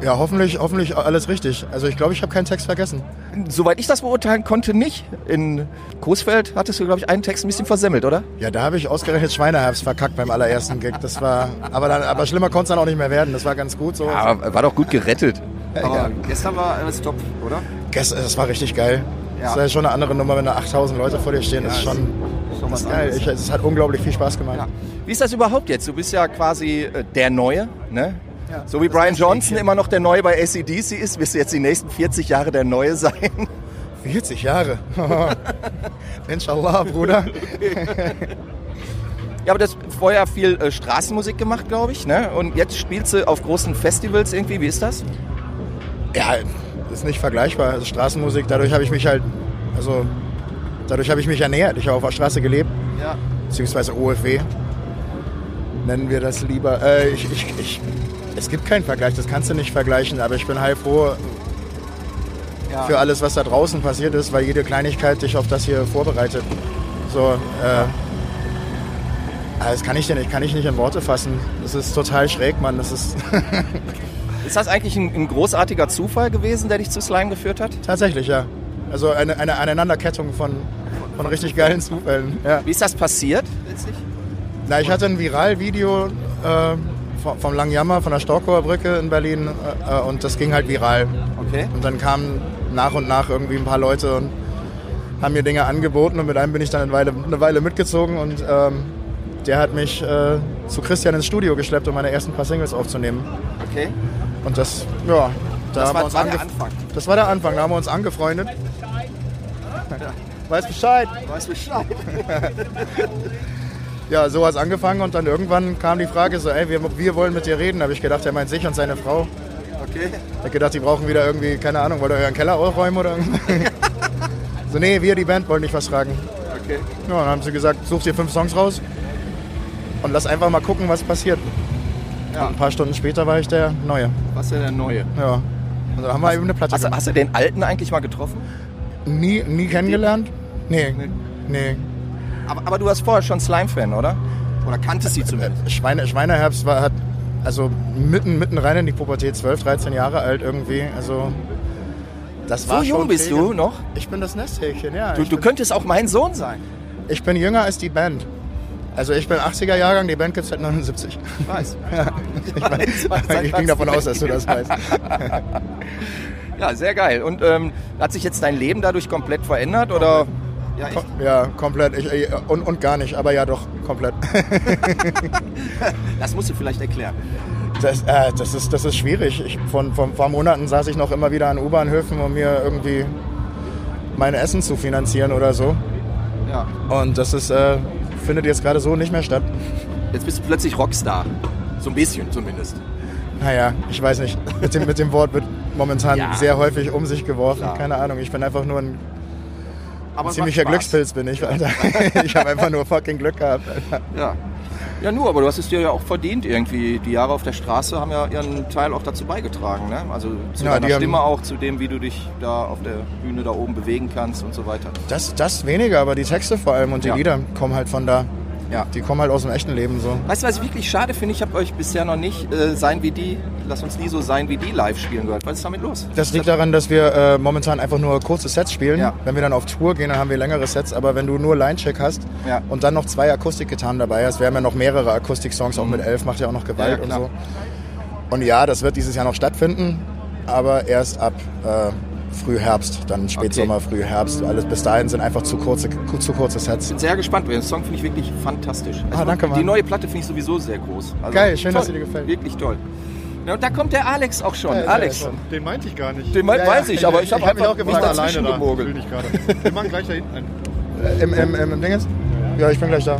Ja, hoffentlich, hoffentlich alles richtig. Also ich glaube, ich habe keinen Text vergessen. Soweit ich das beurteilen konnte, nicht. In Coesfeld hattest du, glaube ich, einen Text ein bisschen versemmelt, oder? Ja, da habe ich ausgerechnet Schweineherbst verkackt beim allerersten Gig. Das war, aber, dann, aber schlimmer konnte es dann auch nicht mehr werden. Das war ganz gut so. Ja, war doch gut gerettet. [laughs] Aber ja. gestern war es top, oder? Gestern, das war richtig geil. Ja. Das ist ja schon eine andere Nummer, wenn da 8000 Leute vor dir stehen. Ja, das ist schon, schon was geil. Ich, es hat unglaublich viel Spaß gemacht. Ja. Wie ist das überhaupt jetzt? Du bist ja quasi äh, der Neue, ne? Ja, so wie Brian Johnson immer noch der Neue bei ACDC ist, wirst du jetzt die nächsten 40 Jahre der Neue sein. 40 Jahre? [laughs] Inshallah, Bruder. [laughs] Ja, aber das vorher viel äh, Straßenmusik gemacht, glaube ich, ne? Und jetzt spielst du auf großen Festivals irgendwie. Wie ist das? Ja, ist nicht vergleichbar. Also Straßenmusik, dadurch habe ich mich halt, also dadurch habe ich mich ernährt. Ich habe auf der Straße gelebt. Ja. Beziehungsweise OFW. Nennen wir das lieber. Äh, ich, ich, ich es gibt keinen Vergleich, das kannst du nicht vergleichen, aber ich bin heilfroh ja. für alles, was da draußen passiert ist, weil jede Kleinigkeit dich auf das hier vorbereitet. So, äh, das kann ich denn nicht, kann ich nicht in Worte fassen. Das ist total schräg, Mann. Das ist. [laughs] ist das eigentlich ein, ein, großartiger Zufall gewesen, der dich zu Slime geführt hat? Tatsächlich, ja. Also eine, eine Aneinanderkettung von, von richtig geilen Zufällen. Ja. Wie ist das passiert letztlich? Na, ich hatte ein Viral-Video äh, vom Langjammer, von der Storkower Brücke in Berlin äh, äh, und das ging halt viral. Okay. Und dann kamen nach und nach irgendwie ein paar Leute und haben mir Dinge angeboten und mit einem bin ich dann eine Weile, eine Weile mitgezogen und ähm, der hat mich äh, zu Christian ins Studio geschleppt, um meine ersten paar Singles aufzunehmen. Okay. Und das, ja, da das war, war der Anfang. Das war der Anfang, da haben wir uns angefreundet. Weiß Bescheid. Weiß Bescheid. [laughs] ja, so hat es angefangen und dann irgendwann kam die Frage so, ey, wir, wir wollen mit dir reden. Da habe ich gedacht, er meint sich und seine Frau. Okay. Ich habe gedacht, die brauchen wieder irgendwie, keine Ahnung, wollt ihr euren Keller aufräumen oder [laughs] So, nee, wir, die Band, wollen dich was fragen. Okay. Ja, dann haben sie gesagt, such dir fünf Songs raus und lass einfach mal gucken, was passiert. Ja. ein paar Stunden später war ich der Neue. Was ist der Neue? Ja. Also haben wir eben eine Platte hast, hast, du den Alten eigentlich mal getroffen? Nie, nie kennengelernt? Nee. Nee. nee. Aber, aber du warst vorher schon Slime-Fan, oder? Oder kanntest sie zumindest? Schweine, Schweineherbst war, hat also mitten, mitten rein in die Pubertät, 12, 13 Jahre alt irgendwie. Also das so war jung bist du noch? Ich bin das Nesthäkchen, ja. Du, du könntest auch mein Sohn sein. Ich bin jünger als die Band. Also ich bin 80er Jahrgang, die Band gibt es seit 79. Ich weiß. [laughs] Ja. Ich, weiß, weiß, ich ging davon aus, dass du das [laughs] weißt. ja, sehr geil. Und ähm, hat sich jetzt dein Leben dadurch komplett verändert oder? Ja, ja, komplett. Ich, und, und gar nicht, aber ja doch, komplett. das musst du vielleicht erklären. Das, äh, das, ist, das ist schwierig. Ich, von, von vor Monaten saß ich noch immer wieder an U-Bahnhöfen, um mir irgendwie mein Essen zu finanzieren oder so. Ja. Und das ist, äh, findet jetzt gerade so nicht mehr statt. Jetzt bist du plötzlich Rockstar. So ein bisschen zumindest. Naja, ich weiß nicht. Mit dem, mit dem Wort wird momentan ja. sehr häufig um sich geworfen. Klar. Keine Ahnung. Ich bin einfach nur ein aber ziemlicher Glückspilz bin ich, Alter. [laughs] ich habe einfach nur fucking Glück gehabt, Alter. Ja. Ja, nur, aber du hast es dir ja auch verdient irgendwie. Die Jahre auf der Straße haben ja ihren Teil auch dazu beigetragen, ne? Also zu ja, deiner Stimme auch, zu dem, wie du dich da auf der Bühne da oben bewegen kannst und so weiter. Das, das weniger, aber die Texte vor allem und die ja. Lieder kommen halt von da. Ja. Die kommen halt aus dem echten Leben so. Weißt du, was ich wirklich schade finde? Ich habe euch bisher noch nicht äh, sein wie die, lass uns nie so sein wie die live spielen gehört. Was ist damit los? Das liegt daran, dass wir äh, momentan einfach nur kurze Sets spielen. Ja. Wenn wir dann auf Tour gehen, dann haben wir längere Sets. Aber wenn du nur Line-Check hast ja. und dann noch zwei Akustikgitarren dabei hast, wir haben ja noch mehrere Akustik-Songs, auch mit elf macht ja auch noch Gewalt und so. Und ja, das wird dieses Jahr noch stattfinden, aber erst ab äh, Frühherbst, dann Spätsommer, okay. Frühherbst. Alles bis dahin sind einfach zu kurze, zu kurze Sets. Ich bin sehr gespannt, den Song finde ich wirklich fantastisch. Ah, danke, Mann. Die neue Platte finde ich sowieso sehr groß. Also Geil, schön, toll, dass sie dir gefällt. Wirklich toll. Ja, und da kommt der Alex auch schon. Ja, Alex. Den meinte ich gar nicht. Den meint, ja, weiß ich, aber ich habe hab auch gefragt, alleine da. Gemogelt. Wir machen gleich da hinten einen. Äh, Im, im, im, im Dingens? Ja, ich bin gleich da.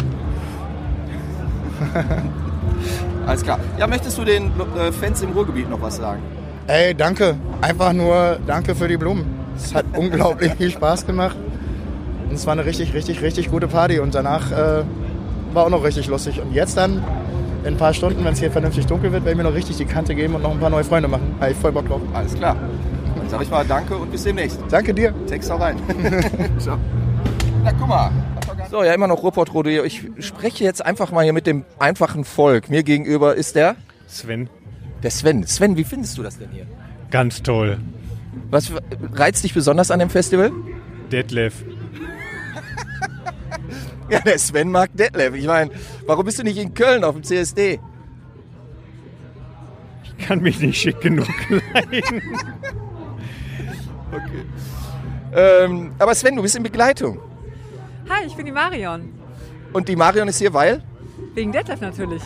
Alles klar. Ja, möchtest du den äh, Fans im Ruhrgebiet noch was sagen? Ey, danke. Einfach nur danke für die Blumen. Es hat [laughs] unglaublich viel Spaß gemacht. Und es war eine richtig, richtig, richtig gute Party. Und danach äh, war auch noch richtig lustig. Und jetzt dann in ein paar Stunden, wenn es hier vernünftig dunkel wird, werde ich mir noch richtig die Kante geben und noch ein paar neue Freunde machen. Habe ich voll Bock drauf. Alles klar. Dann sage ich mal Danke und bis demnächst. Danke dir. Text auch rein. [laughs] Ciao. Na, guck mal. So, ja, immer noch Ruppert Rodeo. Ich spreche jetzt einfach mal hier mit dem einfachen Volk. Mir gegenüber ist der Sven. Der Sven. Sven, wie findest du das denn hier? Ganz toll. Was reizt dich besonders an dem Festival? Detlef. [laughs] ja, der Sven mag Detlef. Ich meine, warum bist du nicht in Köln auf dem CSD? Ich kann mich nicht schick genug [laughs] kleiden. okay. Ähm, aber Sven, du bist in Begleitung. Hi, ich bin die Marion. Und die Marion ist hier, weil? Wegen Detlef natürlich.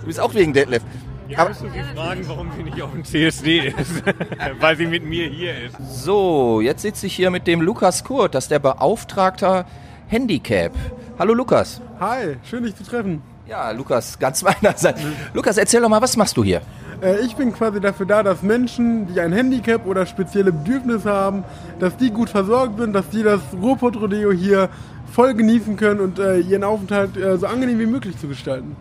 Du bist auch wegen Detlef. Ja, müsst du sie fragen, warum sie nicht auf dem CSD ist. [laughs] Weil sie mit mir hier ist. So, jetzt sitze ich hier mit dem Lukas Kurt, das ist der Beauftragter Handicap. Hallo Lukas. Hi, schön dich zu treffen. Ja, Lukas, ganz [laughs] meinerseits. Lukas, erzähl doch mal, was machst du hier? Äh, ich bin quasi dafür da, dass Menschen, die ein Handicap oder spezielle Bedürfnisse haben, dass die gut versorgt sind, dass die das Ruhrpott-Rodeo hier voll genießen können und äh, ihren Aufenthalt äh, so angenehm wie möglich zu gestalten.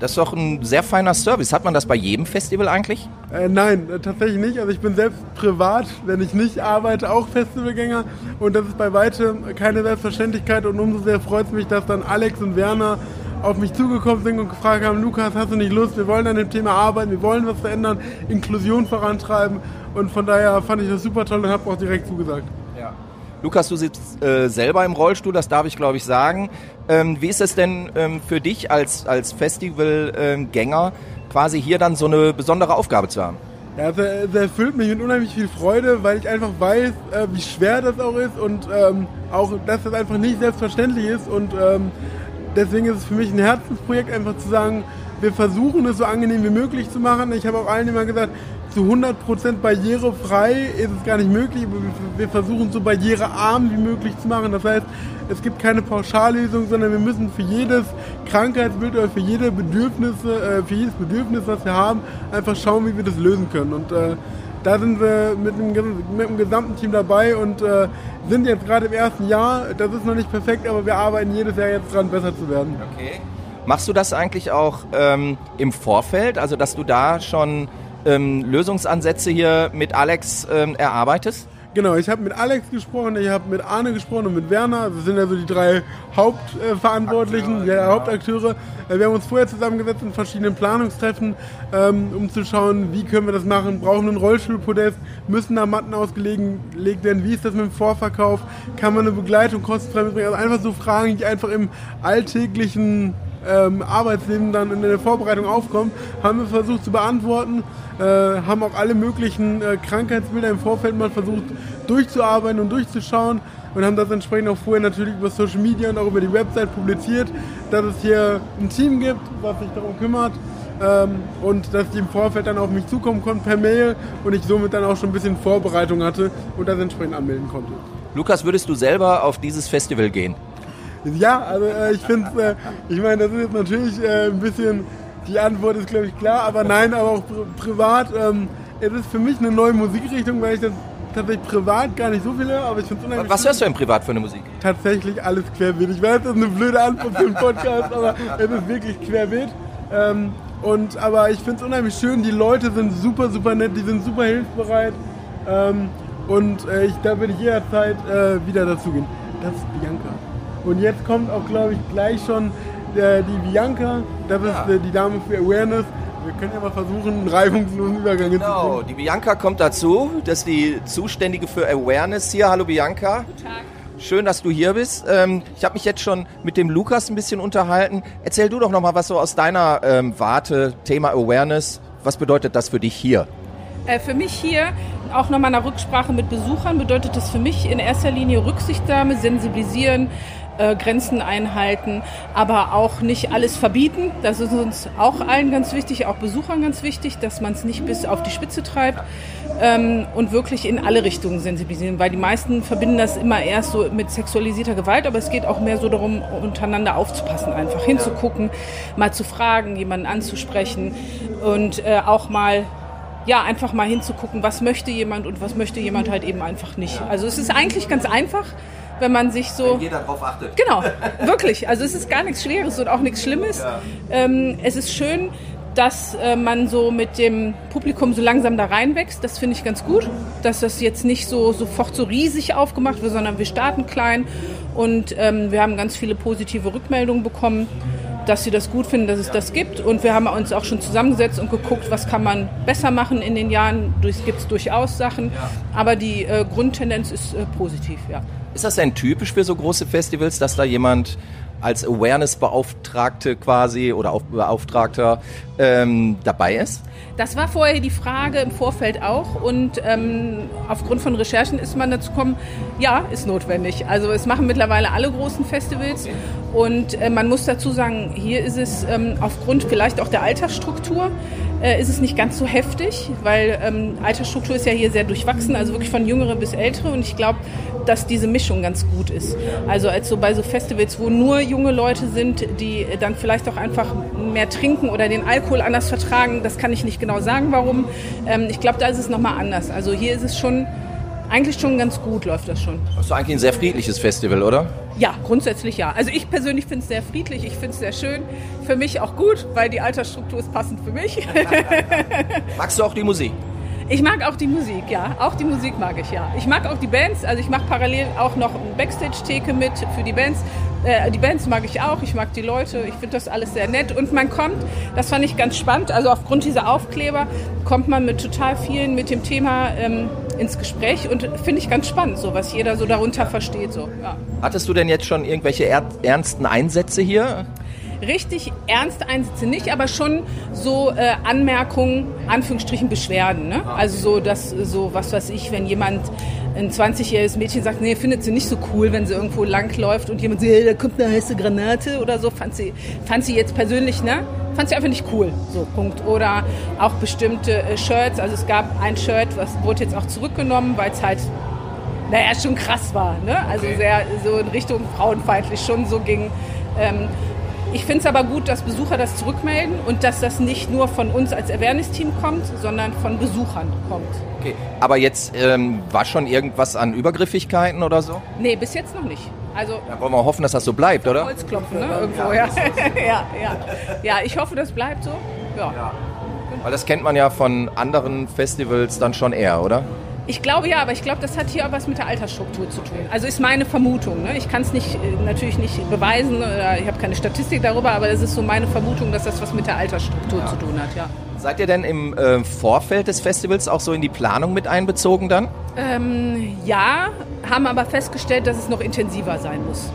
Das ist doch ein sehr feiner Service. Hat man das bei jedem Festival eigentlich? Äh, nein, äh, tatsächlich nicht. Also ich bin selbst privat, wenn ich nicht arbeite, auch Festivalgänger. Und das ist bei weitem keine Selbstverständlichkeit. Und umso sehr freut es mich, dass dann Alex und Werner auf mich zugekommen sind und gefragt haben, Lukas, hast du nicht Lust? Wir wollen an dem Thema arbeiten, wir wollen was verändern, Inklusion vorantreiben. Und von daher fand ich das super toll und habe auch direkt zugesagt. Ja. Lukas, du sitzt äh, selber im Rollstuhl, das darf ich glaube ich sagen. Ähm, wie ist es denn ähm, für dich als, als Festivalgänger, quasi hier dann so eine besondere Aufgabe zu haben? Ja, es, es erfüllt mich mit unheimlich viel Freude, weil ich einfach weiß, äh, wie schwer das auch ist und ähm, auch, dass das einfach nicht selbstverständlich ist. Und ähm, deswegen ist es für mich ein Herzensprojekt, einfach zu sagen, wir versuchen es so angenehm wie möglich zu machen. Ich habe auch allen immer gesagt, zu 100% barrierefrei ist es gar nicht möglich, wir versuchen so barrierearm wie möglich zu machen. Das heißt, es gibt keine Pauschallösung, sondern wir müssen für jedes Krankheitsbild oder für, jede Bedürfnisse, äh, für jedes Bedürfnis, was wir haben, einfach schauen, wie wir das lösen können. Und äh, da sind wir mit dem, mit dem gesamten Team dabei und äh, sind jetzt gerade im ersten Jahr. Das ist noch nicht perfekt, aber wir arbeiten jedes Jahr jetzt dran, besser zu werden. Okay. Machst du das eigentlich auch ähm, im Vorfeld, also dass du da schon ähm, Lösungsansätze hier mit Alex ähm, erarbeitest? Genau, ich habe mit Alex gesprochen, ich habe mit Arne gesprochen und mit Werner. Das sind ja so die drei Hauptverantwortlichen, Akteure, ja, Hauptakteure. Äh, wir haben uns vorher zusammengesetzt in verschiedenen Planungstreffen, ähm, um zu schauen, wie können wir das machen. Brauchen wir ein Rollstuhlpodest? Müssen da Matten ausgelegt werden? Wie ist das mit dem Vorverkauf? Kann man eine Begleitung kostenfrei mitbringen? Also einfach so Fragen, die einfach im alltäglichen ähm, Arbeitsleben dann in der Vorbereitung aufkommen, haben wir versucht zu beantworten, äh, haben auch alle möglichen äh, Krankheitsbilder im Vorfeld mal versucht durchzuarbeiten und durchzuschauen und haben das entsprechend auch vorher natürlich über Social Media und auch über die Website publiziert, dass es hier ein Team gibt, was sich darum kümmert ähm, und dass die im Vorfeld dann auf mich zukommen konnten per Mail und ich somit dann auch schon ein bisschen Vorbereitung hatte und das entsprechend anmelden konnte. Lukas, würdest du selber auf dieses Festival gehen? Ja, also äh, ich finde, äh, ich meine, das ist jetzt natürlich äh, ein bisschen, die Antwort ist glaube ich klar, aber nein, aber auch pri privat. Ähm, es ist für mich eine neue Musikrichtung, weil ich das tatsächlich privat gar nicht so viel höre, aber ich finde es unheimlich. Was hörst du denn privat für eine Musik? Tatsächlich alles querbeet. Ich weiß, das ist eine blöde Antwort für den Podcast, aber es ist wirklich querbeet. Ähm, und, aber ich finde es unheimlich schön, die Leute sind super, super nett, die sind super hilfsbereit. Ähm, und äh, ich, da würde ich jederzeit äh, wieder dazugehen. Das ist Bianca. Und jetzt kommt auch, glaube ich, gleich schon äh, die Bianca. Das ist äh, die Dame für Awareness. Wir können ja mal versuchen, einen reibungslosen Übergang genau, hinzukriegen. die Bianca kommt dazu. Das ist die Zuständige für Awareness hier. Hallo Bianca. Guten Tag. Schön, dass du hier bist. Ähm, ich habe mich jetzt schon mit dem Lukas ein bisschen unterhalten. Erzähl du doch noch mal was so aus deiner ähm, Warte, Thema Awareness. Was bedeutet das für dich hier? Äh, für mich hier, auch nochmal nach Rücksprache mit Besuchern, bedeutet das für mich in erster Linie Rücksichtnahme, sensibilisieren, äh, Grenzen einhalten, aber auch nicht alles verbieten. Das ist uns auch allen ganz wichtig, auch Besuchern ganz wichtig, dass man es nicht bis auf die Spitze treibt ähm, und wirklich in alle Richtungen sensibilisieren, weil die meisten verbinden das immer erst so mit sexualisierter Gewalt, aber es geht auch mehr so darum, untereinander aufzupassen, einfach hinzugucken, mal zu fragen, jemanden anzusprechen und äh, auch mal ja, einfach mal hinzugucken, was möchte jemand und was möchte jemand halt eben einfach nicht. Also es ist eigentlich ganz einfach, wenn man sich so... Wenn jeder drauf achtet. Genau, wirklich. Also es ist gar nichts Schweres und auch nichts Schlimmes. Ja. Ähm, es ist schön, dass äh, man so mit dem Publikum so langsam da reinwächst. Das finde ich ganz gut, dass das jetzt nicht so sofort so riesig aufgemacht wird, sondern wir starten klein und ähm, wir haben ganz viele positive Rückmeldungen bekommen, dass sie das gut finden, dass es das gibt. Und wir haben uns auch schon zusammengesetzt und geguckt, was kann man besser machen in den Jahren. Es gibt durchaus Sachen, aber die äh, Grundtendenz ist äh, positiv, ja. Ist das denn typisch für so große Festivals, dass da jemand als Awareness-Beauftragte quasi oder Beauftragter ähm, dabei ist? Das war vorher die Frage im Vorfeld auch und ähm, aufgrund von Recherchen ist man dazu gekommen, ja, ist notwendig. Also es machen mittlerweile alle großen Festivals und äh, man muss dazu sagen, hier ist es ähm, aufgrund vielleicht auch der Altersstruktur äh, ist es nicht ganz so heftig, weil ähm, Altersstruktur ist ja hier sehr durchwachsen, also wirklich von Jüngere bis Ältere und ich glaube, dass diese Mischung ganz gut ist. Also als so bei so Festivals, wo nur junge Leute sind, die dann vielleicht auch einfach mehr trinken oder den Alkohol anders vertragen, das kann ich nicht genau sagen, warum. Ähm, ich glaube, da ist es nochmal anders. Also hier ist es schon eigentlich schon ganz gut läuft das schon. Das ist eigentlich ein sehr friedliches Festival, oder? Ja, grundsätzlich ja. Also ich persönlich finde es sehr friedlich, ich finde es sehr schön. Für mich auch gut, weil die Altersstruktur ist passend für mich. [laughs] Magst du auch die Musik? Ich mag auch die Musik, ja. Auch die Musik mag ich, ja. Ich mag auch die Bands. Also ich mache parallel auch noch eine Backstage-Theke mit für die Bands. Äh, die Bands mag ich auch. Ich mag die Leute. Ich finde das alles sehr nett. Und man kommt, das fand ich ganz spannend, also aufgrund dieser Aufkleber kommt man mit total vielen mit dem Thema ähm, ins Gespräch und finde ich ganz spannend, so was jeder so darunter versteht. So. Ja. Hattest du denn jetzt schon irgendwelche ernsten Einsätze hier? Richtig ernste Einsätze nicht, aber schon so äh, Anmerkungen, Anführungsstrichen Beschwerden. Ne? Also so, dass so, was weiß ich, wenn jemand ein 20-jähriges Mädchen sagt, nee, findet sie nicht so cool, wenn sie irgendwo langläuft und jemand sagt, hey, da kommt eine heiße Granate oder so, fand sie, fand sie jetzt persönlich, ne? Fand sie einfach nicht cool, so, Punkt. Oder auch bestimmte äh, Shirts, also es gab ein Shirt, was wurde jetzt auch zurückgenommen, weil es halt naja, schon krass war. Ne? Also okay. sehr so in Richtung frauenfeindlich schon so ging. Ähm, ich finde es aber gut, dass Besucher das zurückmelden und dass das nicht nur von uns als Awareness-Team kommt, sondern von Besuchern kommt. Okay, aber jetzt ähm, war schon irgendwas an Übergriffigkeiten oder so? Nee, bis jetzt noch nicht. Also, da wollen wir hoffen, dass das so bleibt, oder? Holzklopfen, ne? Irgendwo, ja. [laughs] Ja. ja, ja. ich hoffe, das bleibt so. Ja. ja. Weil das kennt man ja von anderen Festivals dann schon eher, oder? Ich glaube ja, aber ich glaube, das hat hier auch was mit der Altersstruktur zu tun. Also ist meine Vermutung. Ne? Ich kann es nicht, äh, natürlich nicht beweisen oder ich habe keine Statistik darüber, aber es ist so meine Vermutung, dass das was mit der Altersstruktur ja. zu tun hat. Ja. Seid ihr denn im äh, Vorfeld des Festivals auch so in die Planung mit einbezogen dann? Ähm, ja, haben aber festgestellt, dass es noch intensiver sein muss.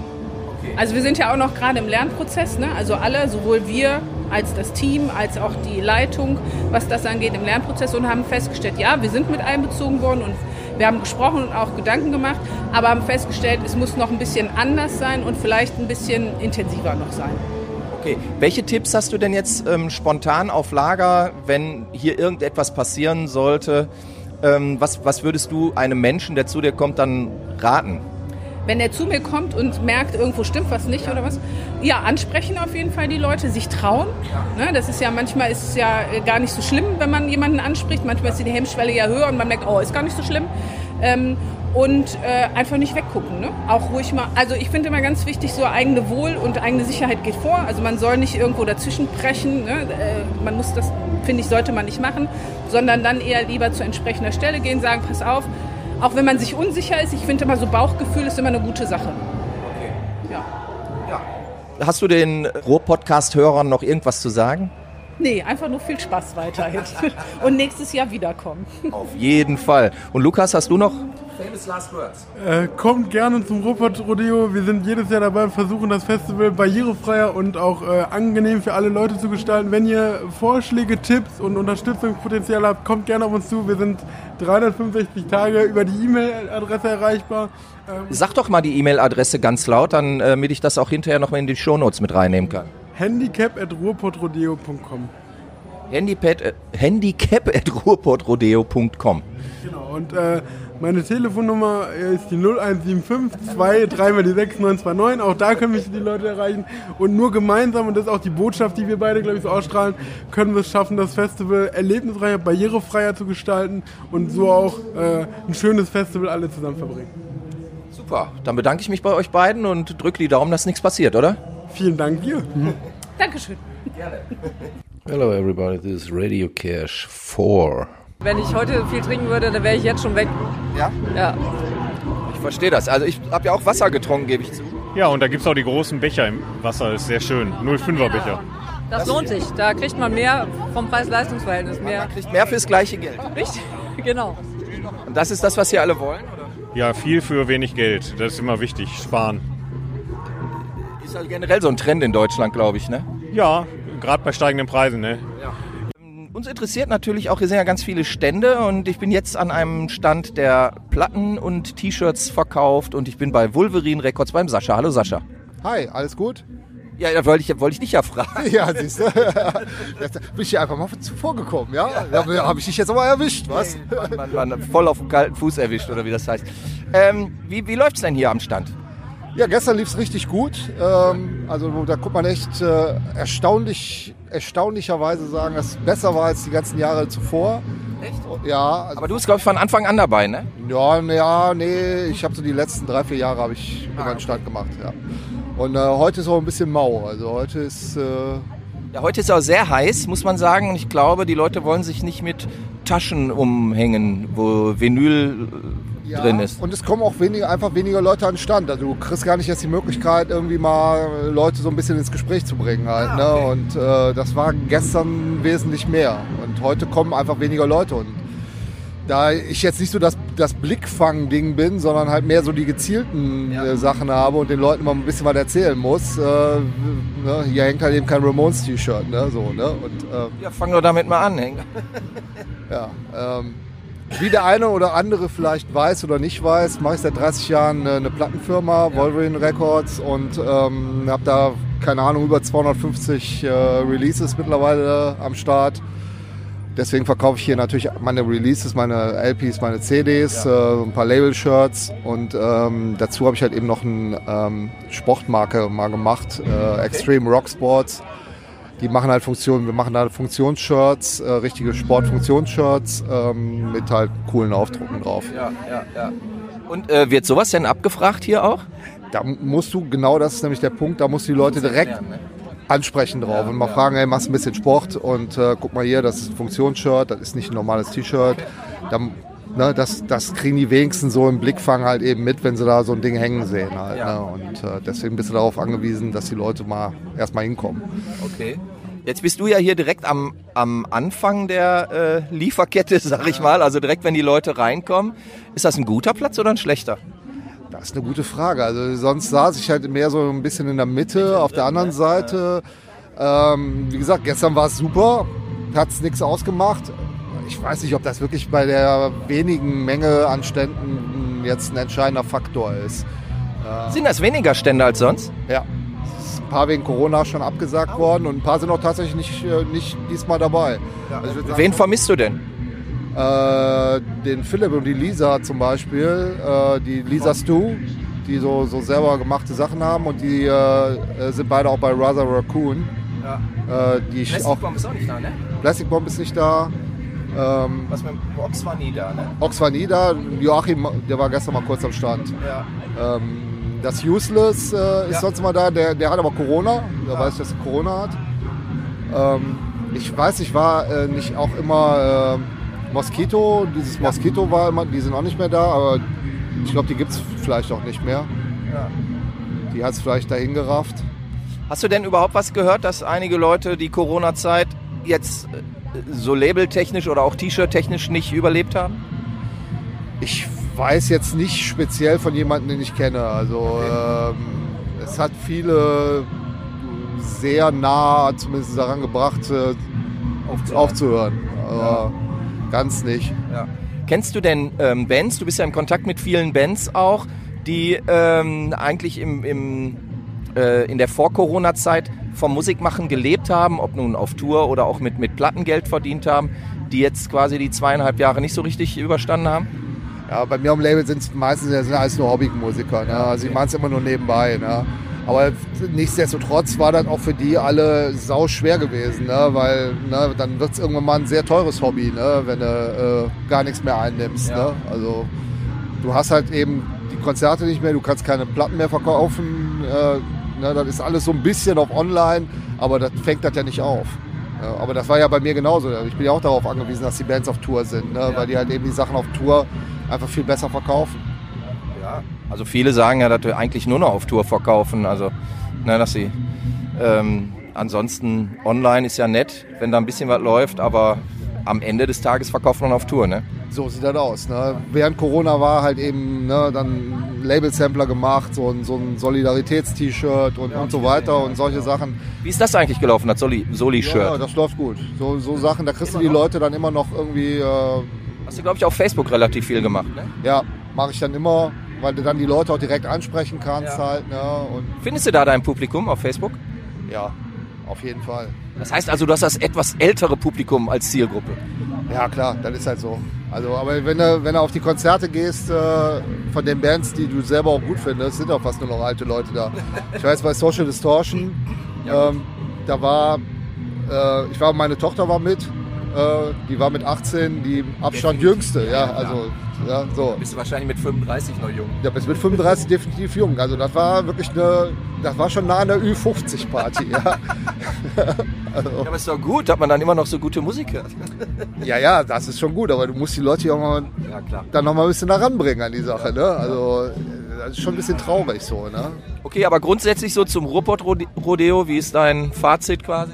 Okay. Also wir sind ja auch noch gerade im Lernprozess, ne? also alle, sowohl wir als das Team, als auch die Leitung, was das angeht im Lernprozess und haben festgestellt, ja, wir sind mit einbezogen worden und wir haben gesprochen und auch Gedanken gemacht, aber haben festgestellt, es muss noch ein bisschen anders sein und vielleicht ein bisschen intensiver noch sein. Okay, welche Tipps hast du denn jetzt ähm, spontan auf Lager, wenn hier irgendetwas passieren sollte? Ähm, was, was würdest du einem Menschen, der zu dir kommt, dann raten? Wenn er zu mir kommt und merkt, irgendwo stimmt was nicht oder was, ja, ansprechen auf jeden Fall die Leute, sich trauen. Ne, das ist ja manchmal ist es ja gar nicht so schlimm, wenn man jemanden anspricht. Manchmal ist die Hemmschwelle ja höher und man merkt, oh, ist gar nicht so schlimm. Ähm, und äh, einfach nicht weggucken. Ne? Auch ruhig mal, also ich finde immer ganz wichtig, so eigene Wohl und eigene Sicherheit geht vor. Also man soll nicht irgendwo dazwischen brechen. Ne? Äh, man muss das, finde ich, sollte man nicht machen, sondern dann eher lieber zu entsprechender Stelle gehen, sagen, pass auf, auch wenn man sich unsicher ist, ich finde immer so Bauchgefühl ist immer eine gute Sache. Okay. Ja. ja. Hast du den Ruhr-Podcast-Hörern noch irgendwas zu sagen? Nee, einfach nur viel Spaß weiterhin. [laughs] Und nächstes Jahr wiederkommen. Auf jeden Fall. Und Lukas, hast du noch Famous Last Words. Äh, kommt gerne zum Ruppert Rodeo. Wir sind jedes Jahr dabei, versuchen das Festival barrierefreier und auch äh, angenehm für alle Leute zu gestalten. Wenn ihr Vorschläge, Tipps und Unterstützungspotenzial habt, kommt gerne auf uns zu. Wir sind 365 Tage über die E-Mail-Adresse erreichbar. Ähm Sag doch mal die E-Mail-Adresse ganz laut, dann, äh, damit ich das auch hinterher noch mal in die Shownotes mit reinnehmen kann. handicap.ruhrpottrodeo.com Handicap, äh, handicap at ruhrpottrodeo.com Genau, und äh, meine Telefonnummer ist die 0175 2 3 mal die 6929. Auch da können mich die Leute erreichen. Und nur gemeinsam, und das ist auch die Botschaft, die wir beide, glaube ich, so ausstrahlen, können wir es schaffen, das Festival erlebnisreicher, barrierefreier zu gestalten und so auch äh, ein schönes Festival alle zusammen verbringen. Super, dann bedanke ich mich bei euch beiden und drücke die Daumen, dass nichts passiert, oder? Vielen Dank dir. Dankeschön. Gerne. Hello everybody, this is Radio Cash 4. Wenn ich heute viel trinken würde, dann wäre ich jetzt schon weg. Ja? Ja. Ich verstehe das. Also ich habe ja auch Wasser getrunken, gebe ich zu. Ja, und da gibt es auch die großen Becher im Wasser, ist sehr schön. 05er Becher. Das, lohnt sich. Da kriegt man mehr vom Preis-Leistungs-Verhältnis. Mehr. Man kriegt mehr fürs gleiche Geld. Richtig, [laughs] genau. Und das ist das, was hier alle wollen? Oder? Ja, viel für wenig Geld. Das ist immer wichtig. Sparen. Ist halt generell so ein Trend in Deutschland, glaube ich, ne? Ja, gerade bei steigenden Preisen, ne? Uns interessiert natürlich auch, hier sind ja ganz viele Stände und ich bin jetzt an einem Stand, der Platten und T-Shirts verkauft und ich bin bei Wolverine Records beim Sascha. Hallo Sascha. Hi, alles gut? Ja, da wollte ich, wollte ich dich ja fragen. [laughs] Ja, siehst du. Jetzt bin ich hier einfach mal zuvor gekommen, ja? Da habe ich dich jetzt aber erwischt, was? Man, man, man voll auf dem kalten Fuß erwischt, oder wie das heißt. Ähm, wie wie läuft es denn hier am Stand? Ja, gestern lief es richtig gut. Ähm, also da kommt man echt äh, erstaunlich, erstaunlicherweise sagen, dass es besser war als die ganzen Jahre zuvor. Echt? Ja. Also, Aber du bist, glaube ich, von Anfang an dabei, ne? Ja, ja, nee, ich habe so die letzten drei, vier Jahre habe ich immer einen Stand gemacht, ja. Und äh, heute ist auch ein bisschen mau. Also heute ist... Äh, Ja, heute ist auch sehr heiß, muss man sagen. Und ich glaube, die Leute wollen sich nicht mit Taschen umhängen, wo Vinyl äh, Ja, drin ist. Und es kommen auch weniger, einfach weniger Leute an den Stand. Also du kriegst gar nicht erst die Möglichkeit, irgendwie mal Leute so ein bisschen ins Gespräch zu bringen halt. ne? Und äh, das war gestern wesentlich mehr. Und heute kommen einfach weniger Leute. Und da ich jetzt nicht so das, das Blickfang-Ding bin, sondern halt mehr so die gezielten äh, Sachen habe und den Leuten mal ein bisschen was erzählen muss, äh, ne? hier hängt halt eben kein Ramones-T-Shirt. Ne? So, ne? Und, äh, Ja, fang doch damit mal an, Henk. [laughs] ja, ähm, wie der eine oder andere vielleicht weiß oder nicht weiß, mache ich seit 30 Jahren eine, eine Plattenfirma, Wolverine Records, und ähm, habe da, keine Ahnung, über 250 äh, Releases mittlerweile am Start. Deswegen verkaufe ich hier natürlich meine Releases, meine LPs, meine CDs, äh, ein paar Label-Shirts und ähm, dazu habe ich halt eben noch eine ähm, Sportmarke mal gemacht, äh, Extreme Rock Sports. Die machen halt Funktionen, wir machen da Funktionsshirts, äh, richtige Sportfunktionsshirts ähm, mit halt coolen Aufdrucken drauf. Ja, ja, ja. Und äh, wird sowas denn abgefragt hier auch? Da musst du, genau das ist nämlich der Punkt, da musst du die Leute direkt ansprechen drauf und mal fragen, hey, machst du ein bisschen Sport und äh, guck mal hier, das ist ein Funktionsshirt, das ist nicht ein normales T-Shirt. Dann, ne, das, das kriegen die wenigsten so im Blickfang halt eben mit, wenn sie da so ein Ding hängen sehen halt. Ne? Und äh, deswegen bist du darauf angewiesen, dass die Leute mal erstmal hinkommen. Okay. Jetzt bist du ja hier direkt am, am Anfang der äh, Lieferkette, [laughs] sag ich mal, also direkt, wenn die Leute reinkommen. Ist das ein guter Platz oder ein schlechter? Das ist eine gute Frage. Also sonst saß ich halt mehr so ein bisschen in der Mitte, auf der anderen Seite. Ähm, wie gesagt, gestern war es super, hat es nichts ausgemacht. Ich weiß nicht, ob das wirklich bei der wenigen Menge an Ständen jetzt ein entscheidender Faktor ist. Äh, Sind das weniger Stände als sonst? Ja. Ein paar wegen Corona schon abgesagt worden und ein paar sind auch tatsächlich nicht, äh, nicht diesmal dabei. Also ich würd sagen, Wen vermisst du denn? äh, den Philipp und die Lisa zum Beispiel, äh, die Lisa Stu, die so, so selber gemachte Sachen haben und die äh, äh, sind beide auch bei Rather Raccoon. Äh, die ich auch, Plastic Bomb ist auch nicht da, ne? Plastic Bomb ist nicht da. Ähm, Was mit Ox war nie da, ne? Ox war nie da. Joachim, der war gestern mal kurz am Stand. Ja. Ähm, das Useless äh, ist Ja. sonst immer da, der, der hat aber Corona. Der weiß, dass er Corona hat. Ähm, ich weiß, ich war äh, nicht auch immer äh, Moskito. Dieses Moskito war immer, die sind auch nicht mehr da, aber ich glaube, die gibt es vielleicht auch nicht mehr. Die hat es vielleicht dahin gerafft. Hast du denn überhaupt was gehört, dass einige Leute die Corona-Zeit jetzt äh, so labeltechnisch oder auch T-Shirt-technisch nicht überlebt haben? Ich weiß jetzt nicht speziell von jemandem, den ich kenne. Also ähm, es hat viele sehr nah zumindest daran gebracht, äh, aufzuhören. Aber ganz nicht. Ja. Kennst du denn ähm, Bands? Du bist ja in Kontakt mit vielen Bands auch, die ähm, eigentlich im, im, äh, in der Vor-Corona-Zeit vom Musikmachen gelebt haben, ob nun auf Tour oder auch mit, mit Plattengeld verdient haben, die jetzt quasi die zweieinhalb Jahre nicht so richtig überstanden haben? Ja, bei mir am Label sind es meistens sind alles nur Hobbymusiker. Ne? Also die machen es immer nur nebenbei. Ne? Aber nichtsdestotrotz war das auch für die alle sau schwer gewesen, ne? weil ne, dann wird es irgendwann mal ein sehr teures Hobby, ne? wenn du äh, gar nichts mehr einnimmst. Ne? Also du hast halt eben die die Konzerte nicht mehr, du kannst keine Platten mehr verkaufen. Äh, ne, das ist alles so ein bisschen auf online, aber das fängt das ja nicht auf. Ja, aber das war ja bei mir genauso. Ich bin ja auch darauf angewiesen, dass die Bands auf Tour sind, ne? weil die halt eben die Sachen auf Tour einfach viel besser verkaufen. Ja, also viele sagen ja, dass wir eigentlich nur noch auf Tour verkaufen. Also, ne, dass sie ähm, ansonsten online ist ja nett, wenn da ein bisschen was läuft, aber am Ende des Tages verkauft man auf Tour, ne? So sieht das aus. Ne? Während Corona war halt eben ne, dann Label-Sampler gemacht, so ein, so ein Solidaritäts-T-Shirt und, und so weiter und solche Sachen. Wie ist das eigentlich gelaufen, das Soli-Shirt? Ja, das läuft gut. So, so Sachen, da kriegst du die Leute dann immer noch irgendwie. Äh, Hast du, glaube ich, auf Facebook relativ viel gemacht, ne? Ja, mache ich dann immer, weil du dann die Leute auch direkt ansprechen kannst Ja. halt. Ne? Und Findest du da dein Publikum auf Facebook? ja, auf jeden Fall. Das heißt also, du hast das etwas ältere Publikum als Zielgruppe. Ja, klar, das ist halt so. Also, aber wenn du, wenn du auf die Konzerte gehst, äh, von den Bands, die du selber auch gut findest, sind auch fast nur noch alte Leute da. Ich weiß, bei Social Distortion, ähm, da war, äh, ich war, meine Tochter war mit, äh, die war mit 18, die Abstand jüngste, ja, also, ja, so. Bist du wahrscheinlich mit 35 noch jung. Ja, bis mit 35 [laughs] definitiv jung. Also das war wirklich eine, das war schon nah an der Ü50-Party, ja. [laughs] also, Ja, aber ist doch gut, dass man dann immer noch so gute Musik hört. [laughs] ja, ja, das ist schon gut, aber du musst die Leute ja auch mal, Ja, klar. dann noch mal ein bisschen da ranbringen an die Sache, ne? Also das ist schon ein bisschen traurig so, ne? Okay, aber grundsätzlich so zum Ruhrpott-Rodeo, wie ist dein Fazit quasi?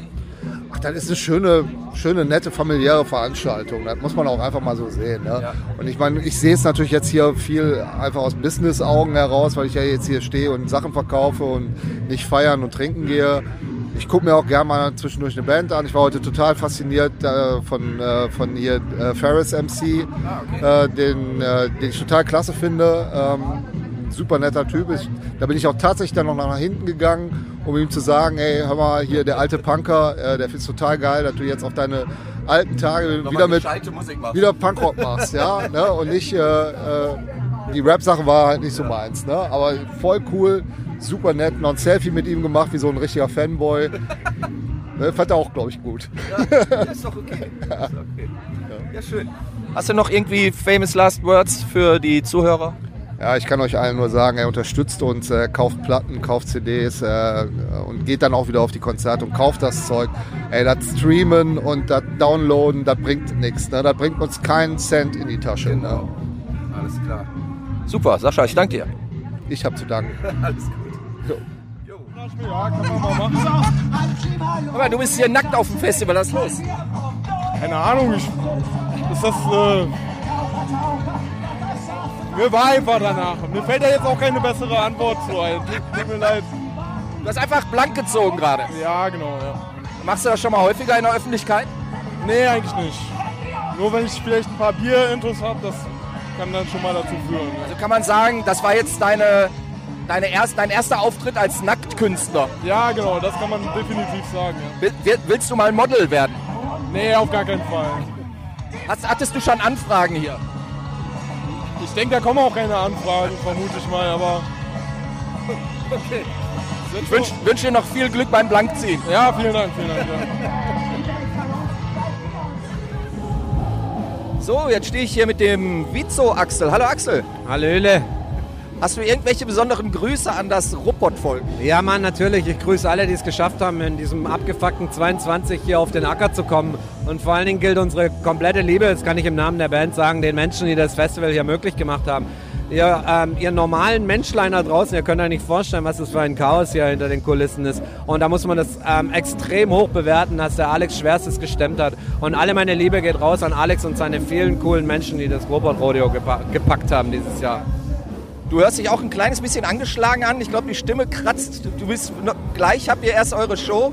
Ach, das ist eine schöne, schöne, nette, familiäre Veranstaltung. Das muss man auch einfach mal so sehen. Ne? Und ich meine, ich sehe es natürlich jetzt hier viel einfach aus Business-Augen heraus, weil ich ja jetzt hier stehe und Sachen verkaufe und nicht feiern und trinken gehe. Ich gucke mir auch gerne mal zwischendurch eine Band an. Ich war heute total fasziniert äh, von, äh, von hier äh, Ferris MC, äh, den, äh, den ich total klasse finde. Ähm, super netter Typ. Ich, da bin ich auch tatsächlich dann noch nach hinten gegangen, um ihm zu sagen, ey, hör mal, hier der alte Punker, äh, der find's total geil, dass du jetzt auf deine alten Tage Nochmal wieder mit Musik machst. wieder Punkrock machst, ja, [laughs] ne? und nicht äh, äh, die Rap-Sache war halt nicht so meins, ne? aber voll cool, super nett, noch ein Selfie mit ihm gemacht, wie so ein richtiger Fanboy. [laughs] Ne, fand er auch, glaube ich, gut. Ja, ist doch okay. [laughs] Ist okay. Ja, schön. Hast du noch irgendwie famous last words für die Zuhörer? Ja, ich kann euch allen nur sagen, er unterstützt uns, äh, kauft Platten, kauft CDs äh, und geht dann auch wieder auf die Konzerte und kauft das Zeug. Ey, das Streamen und das Downloaden, das bringt nichts. Ne? Das bringt uns keinen Cent in die Tasche. Ne? Alles klar. Super, Sascha, ich danke dir. Ich habe zu danken. [laughs] Alles gut. Aber du bist hier nackt auf dem Festival, was ist los? Keine Ahnung, ich, ist das. Äh, mir war einfach danach. Mir fällt da jetzt auch keine bessere Antwort zu ein. Tut, mir leid. Du hast einfach blank gezogen gerade. Ja, genau, ja. Machst du das schon mal häufiger in der Öffentlichkeit? Nee, eigentlich nicht. Nur wenn ich vielleicht ein paar Bier-Intos habe, das kann dann schon mal dazu führen. Also kann man sagen, das war jetzt deine, deine erst, dein erster Auftritt als Nacktkünstler. Ja, genau, das kann man definitiv sagen. Ja. Will- willst du mal Model werden? Nee, auf gar keinen Fall. Hast, hattest du schon Anfragen hier? Ich denke, da kommen auch keine Anfragen, vermute ich mal, aber. Okay. Ich wünsche wünsch dir noch viel Glück beim Blankziehen. Ja, vielen Dank, vielen Dank. Ja. So, jetzt stehe ich hier mit dem Vizo Axel. Hallo Axel. Hallöle. Hast du irgendwelche besonderen Grüße an das Ruppert-Volk? Ja, Mann, natürlich. Ich grüße alle, die es geschafft haben, in diesem abgefuckten 22 hier auf den Acker zu kommen. Und vor allen Dingen gilt unsere komplette Liebe, das kann ich im Namen der Band sagen, den Menschen, die das Festival hier möglich gemacht haben. Ihr, ähm, ihr normalen Menschlein da draußen, ihr könnt euch nicht vorstellen, was das für ein Chaos hier hinter den Kulissen ist. Und da muss man das ähm, extrem hoch bewerten, dass der Alex Schwerstes gestemmt hat. Und alle meine Liebe geht raus an Alex und seine vielen coolen Menschen, die das Robot Rodeo gepa gepackt haben dieses Jahr. Du hörst dich auch ein kleines bisschen angeschlagen an. Ich glaube, die Stimme kratzt. Du bist gleich habt ihr erst eure Show.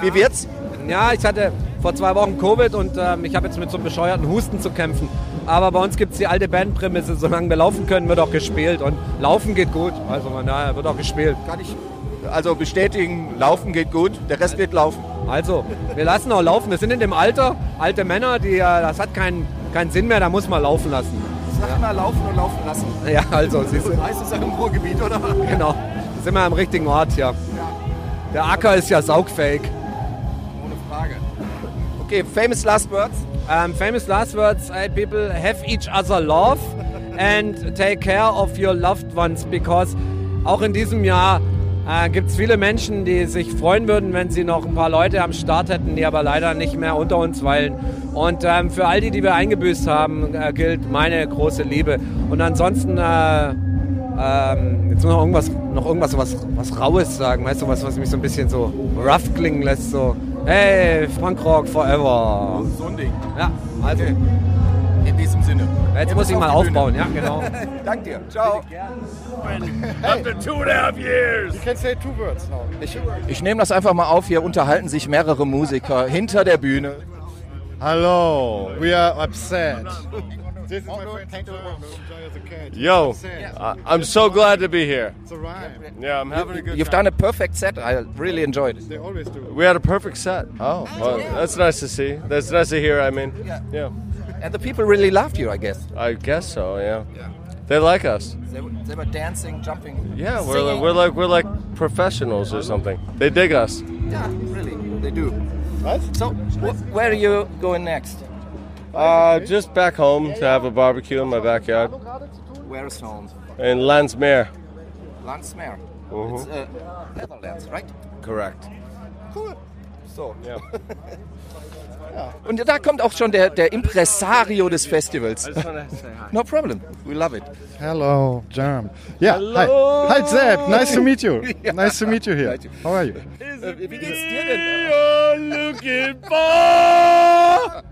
Wie wird's? Ja, ich hatte vor zwei Wochen Covid und ähm, ich habe jetzt mit so einem bescheuerten Husten zu kämpfen. Aber bei uns gibt es die alte Bandprämisse, solange wir laufen können, wird auch gespielt. Und laufen geht gut, also von daher wird auch gespielt. Kann ich also bestätigen, laufen geht gut, der Rest wird laufen. Also, wir lassen auch laufen. Wir sind in dem Alter, alte Männer, die, äh, das hat keinen keinen Sinn mehr, da muss man laufen lassen. Sag mal laufen und laufen lassen. Ja, also, siehst du. Heißt es ja im Ruhrgebiet, oder? Genau, da sind wir am richtigen Ort hier. Der Acker ist ja saugfähig. Ohne Frage. Okay, famous last words? Um, famous last words, hey people, have each other love. and take care of your loved ones because auch in diesem Jahr äh, gibt es viele Menschen, die sich freuen würden, wenn sie noch ein paar Leute am Start hätten, die aber leider nicht mehr unter uns weilen. Und ähm, für all die, die wir eingebüßt haben, äh, gilt meine große Liebe. Und ansonsten, äh, ähm, jetzt noch irgendwas, noch irgendwas was, was Raues sagen, weißt du, was, was mich so ein bisschen so rough klingen lässt, so, hey, Punkrock forever. So ein Ding. Ja, also. Okay. In diesem Sinne. Jetzt muss ich mal aufbauen, ja, genau. [laughs] Dank dir. Ciao. After two and a half years. You can say two words now. Ich, ich nehme das einfach mal auf. Hier unterhalten sich mehrere Musiker hinter der Bühne. Hello, we are upset. This is my friend a cat. Yo, I'm so glad to be here. It's alright. Yeah, I'm having a good You've done a perfect set. I really enjoyed it. They always do. We had a perfect set. Oh, Well, that's nice to see. That's nice to hear. I mean, yeah. And the people really loved you, I guess. I guess so. Yeah. They like us. They, were- they were dancing, jumping. Yeah, we're like, we're like we're like professionals or something. They dig us. Yeah, really, they do. What? So, wh- where are you going next? Uh, just back home to have a barbecue in my backyard Where is home? in Landsmeer. Landsmeer. Mhm. It's uh, Netherlands, right? Correct. Cool. So. [laughs] Ja. Und da kommt auch schon der, der Impresario des Festivals. I just wanna say hi. No problem. We love it. Hello, Jam. Yeah, Hello. hi. Hi, Zeb. Nice to meet you. [laughs] Ja. Nice to meet you here. How are you? Wie geht's dir denn? Looking for.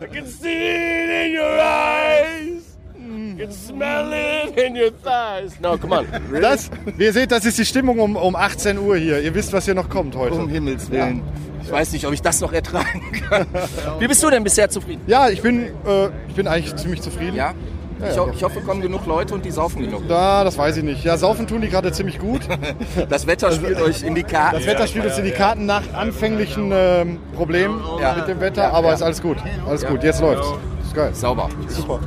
I can see it in your eyes. I can smell it in your thighs. No, come on. Das, wie ihr seht, das ist die Stimmung um, um 18 Uhr hier. Ihr wisst, was hier noch kommt heute. Um Himmels Willen. Ich weiß nicht, ob ich das noch ertragen kann. Wie bist du denn bisher zufrieden? Ja, ich bin, äh, ich bin eigentlich ziemlich zufrieden. Ja? Ja, Ich, ho ich hoffe, kommen genug Leute und die saufen genug. Da, das weiß ich nicht. Ja, saufen tun die gerade ziemlich gut. [laughs] Das Wetter spielt euch in die Karten. Das Wetter spielt uns in die Karten nach anfänglichen ähm, Problemen Ja. mit dem Wetter, Ja, aber ja. ist alles gut. Alles Ja. gut, jetzt läuft's. Ist geil. Sauber. Super.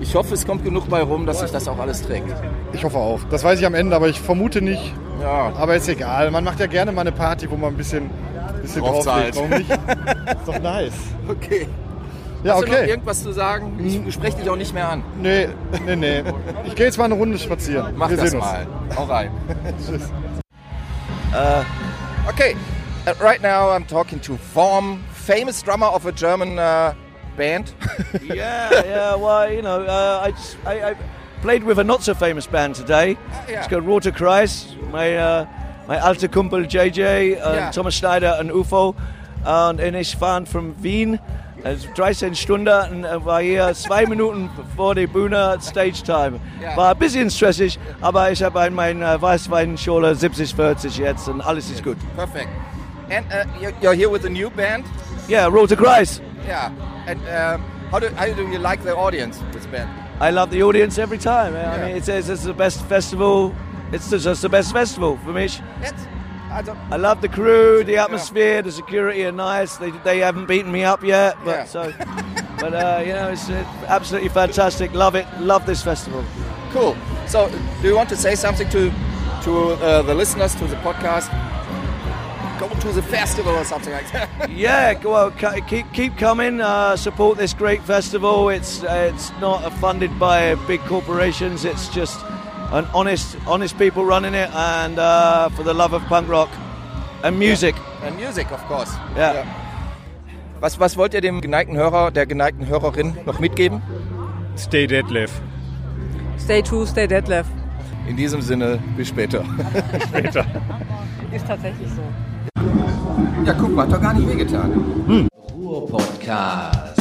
Ich hoffe, es kommt genug bei rum, dass sich das auch alles trägt. Ich hoffe auch. Das weiß ich am Ende, aber ich vermute nicht. Ja. Aber ist egal. Man macht ja gerne mal eine Party, wo man ein bisschen, bisschen Draufzahlt. Warum nicht? ist doch nice. Okay. Ja, Hast du noch okay. irgendwas zu sagen? Ich spreche dich auch nicht mehr an. Nee, nee, nee. Ich gehe jetzt mal eine Runde spazieren. Mach Wir das sehen uns. mal. Hau rein. [laughs] Tschüss. Uh, okay, uh, right now I'm talking to Vorm, famous drummer of a German uh, band. [laughs] yeah, yeah. Well, you know, uh, I, just- I, I played with a not so famous band today. yeah. It's called Roter Kreis. My uh, my alte Kumpel JJ, Yeah. Thomas Schneider and UFO. Und ich fahre von Wien. Es 13 Stunden und äh, war hier zwei [laughs] Minuten vor der Bühne Stage Time. Ja. War ein bisschen stressig, aber ich habe in meiner Weißweinschule 70-40 jetzt und alles ist gut. Perfect. And uh, you're, here with a new band? Yeah, Roter Kreis. Yeah. And uh, how, do, how do you like the audience, this band? I love the audience every time. I Yeah. mean, it's, it's the best festival. It's just the best festival for me. I love the crew, the atmosphere, the security are nice. They, they haven't beaten me up yet, but Yeah. so, but uh, you know, it's absolutely fantastic. Love it. Love this festival. cool. So, do you want to say something to to uh, the listeners to the podcast? Go to the festival or something like that. [laughs] yeah, go on, keep keep coming. Uh, support this great festival. It's uh, it's not funded by big corporations. It's just an honest honest people running it, and uh, for the love of punk rock and music. And music, of course. Ja. Was, was wollt ihr dem geneigten Hörer, der geneigten Hörerin noch mitgeben? Stay deadlift. Stay true, stay deadlift. In diesem Sinne, bis später. [laughs] Später. Ist tatsächlich so. Ja, guck mal, hat doch gar nicht wehgetan. Ruhr-Podcast.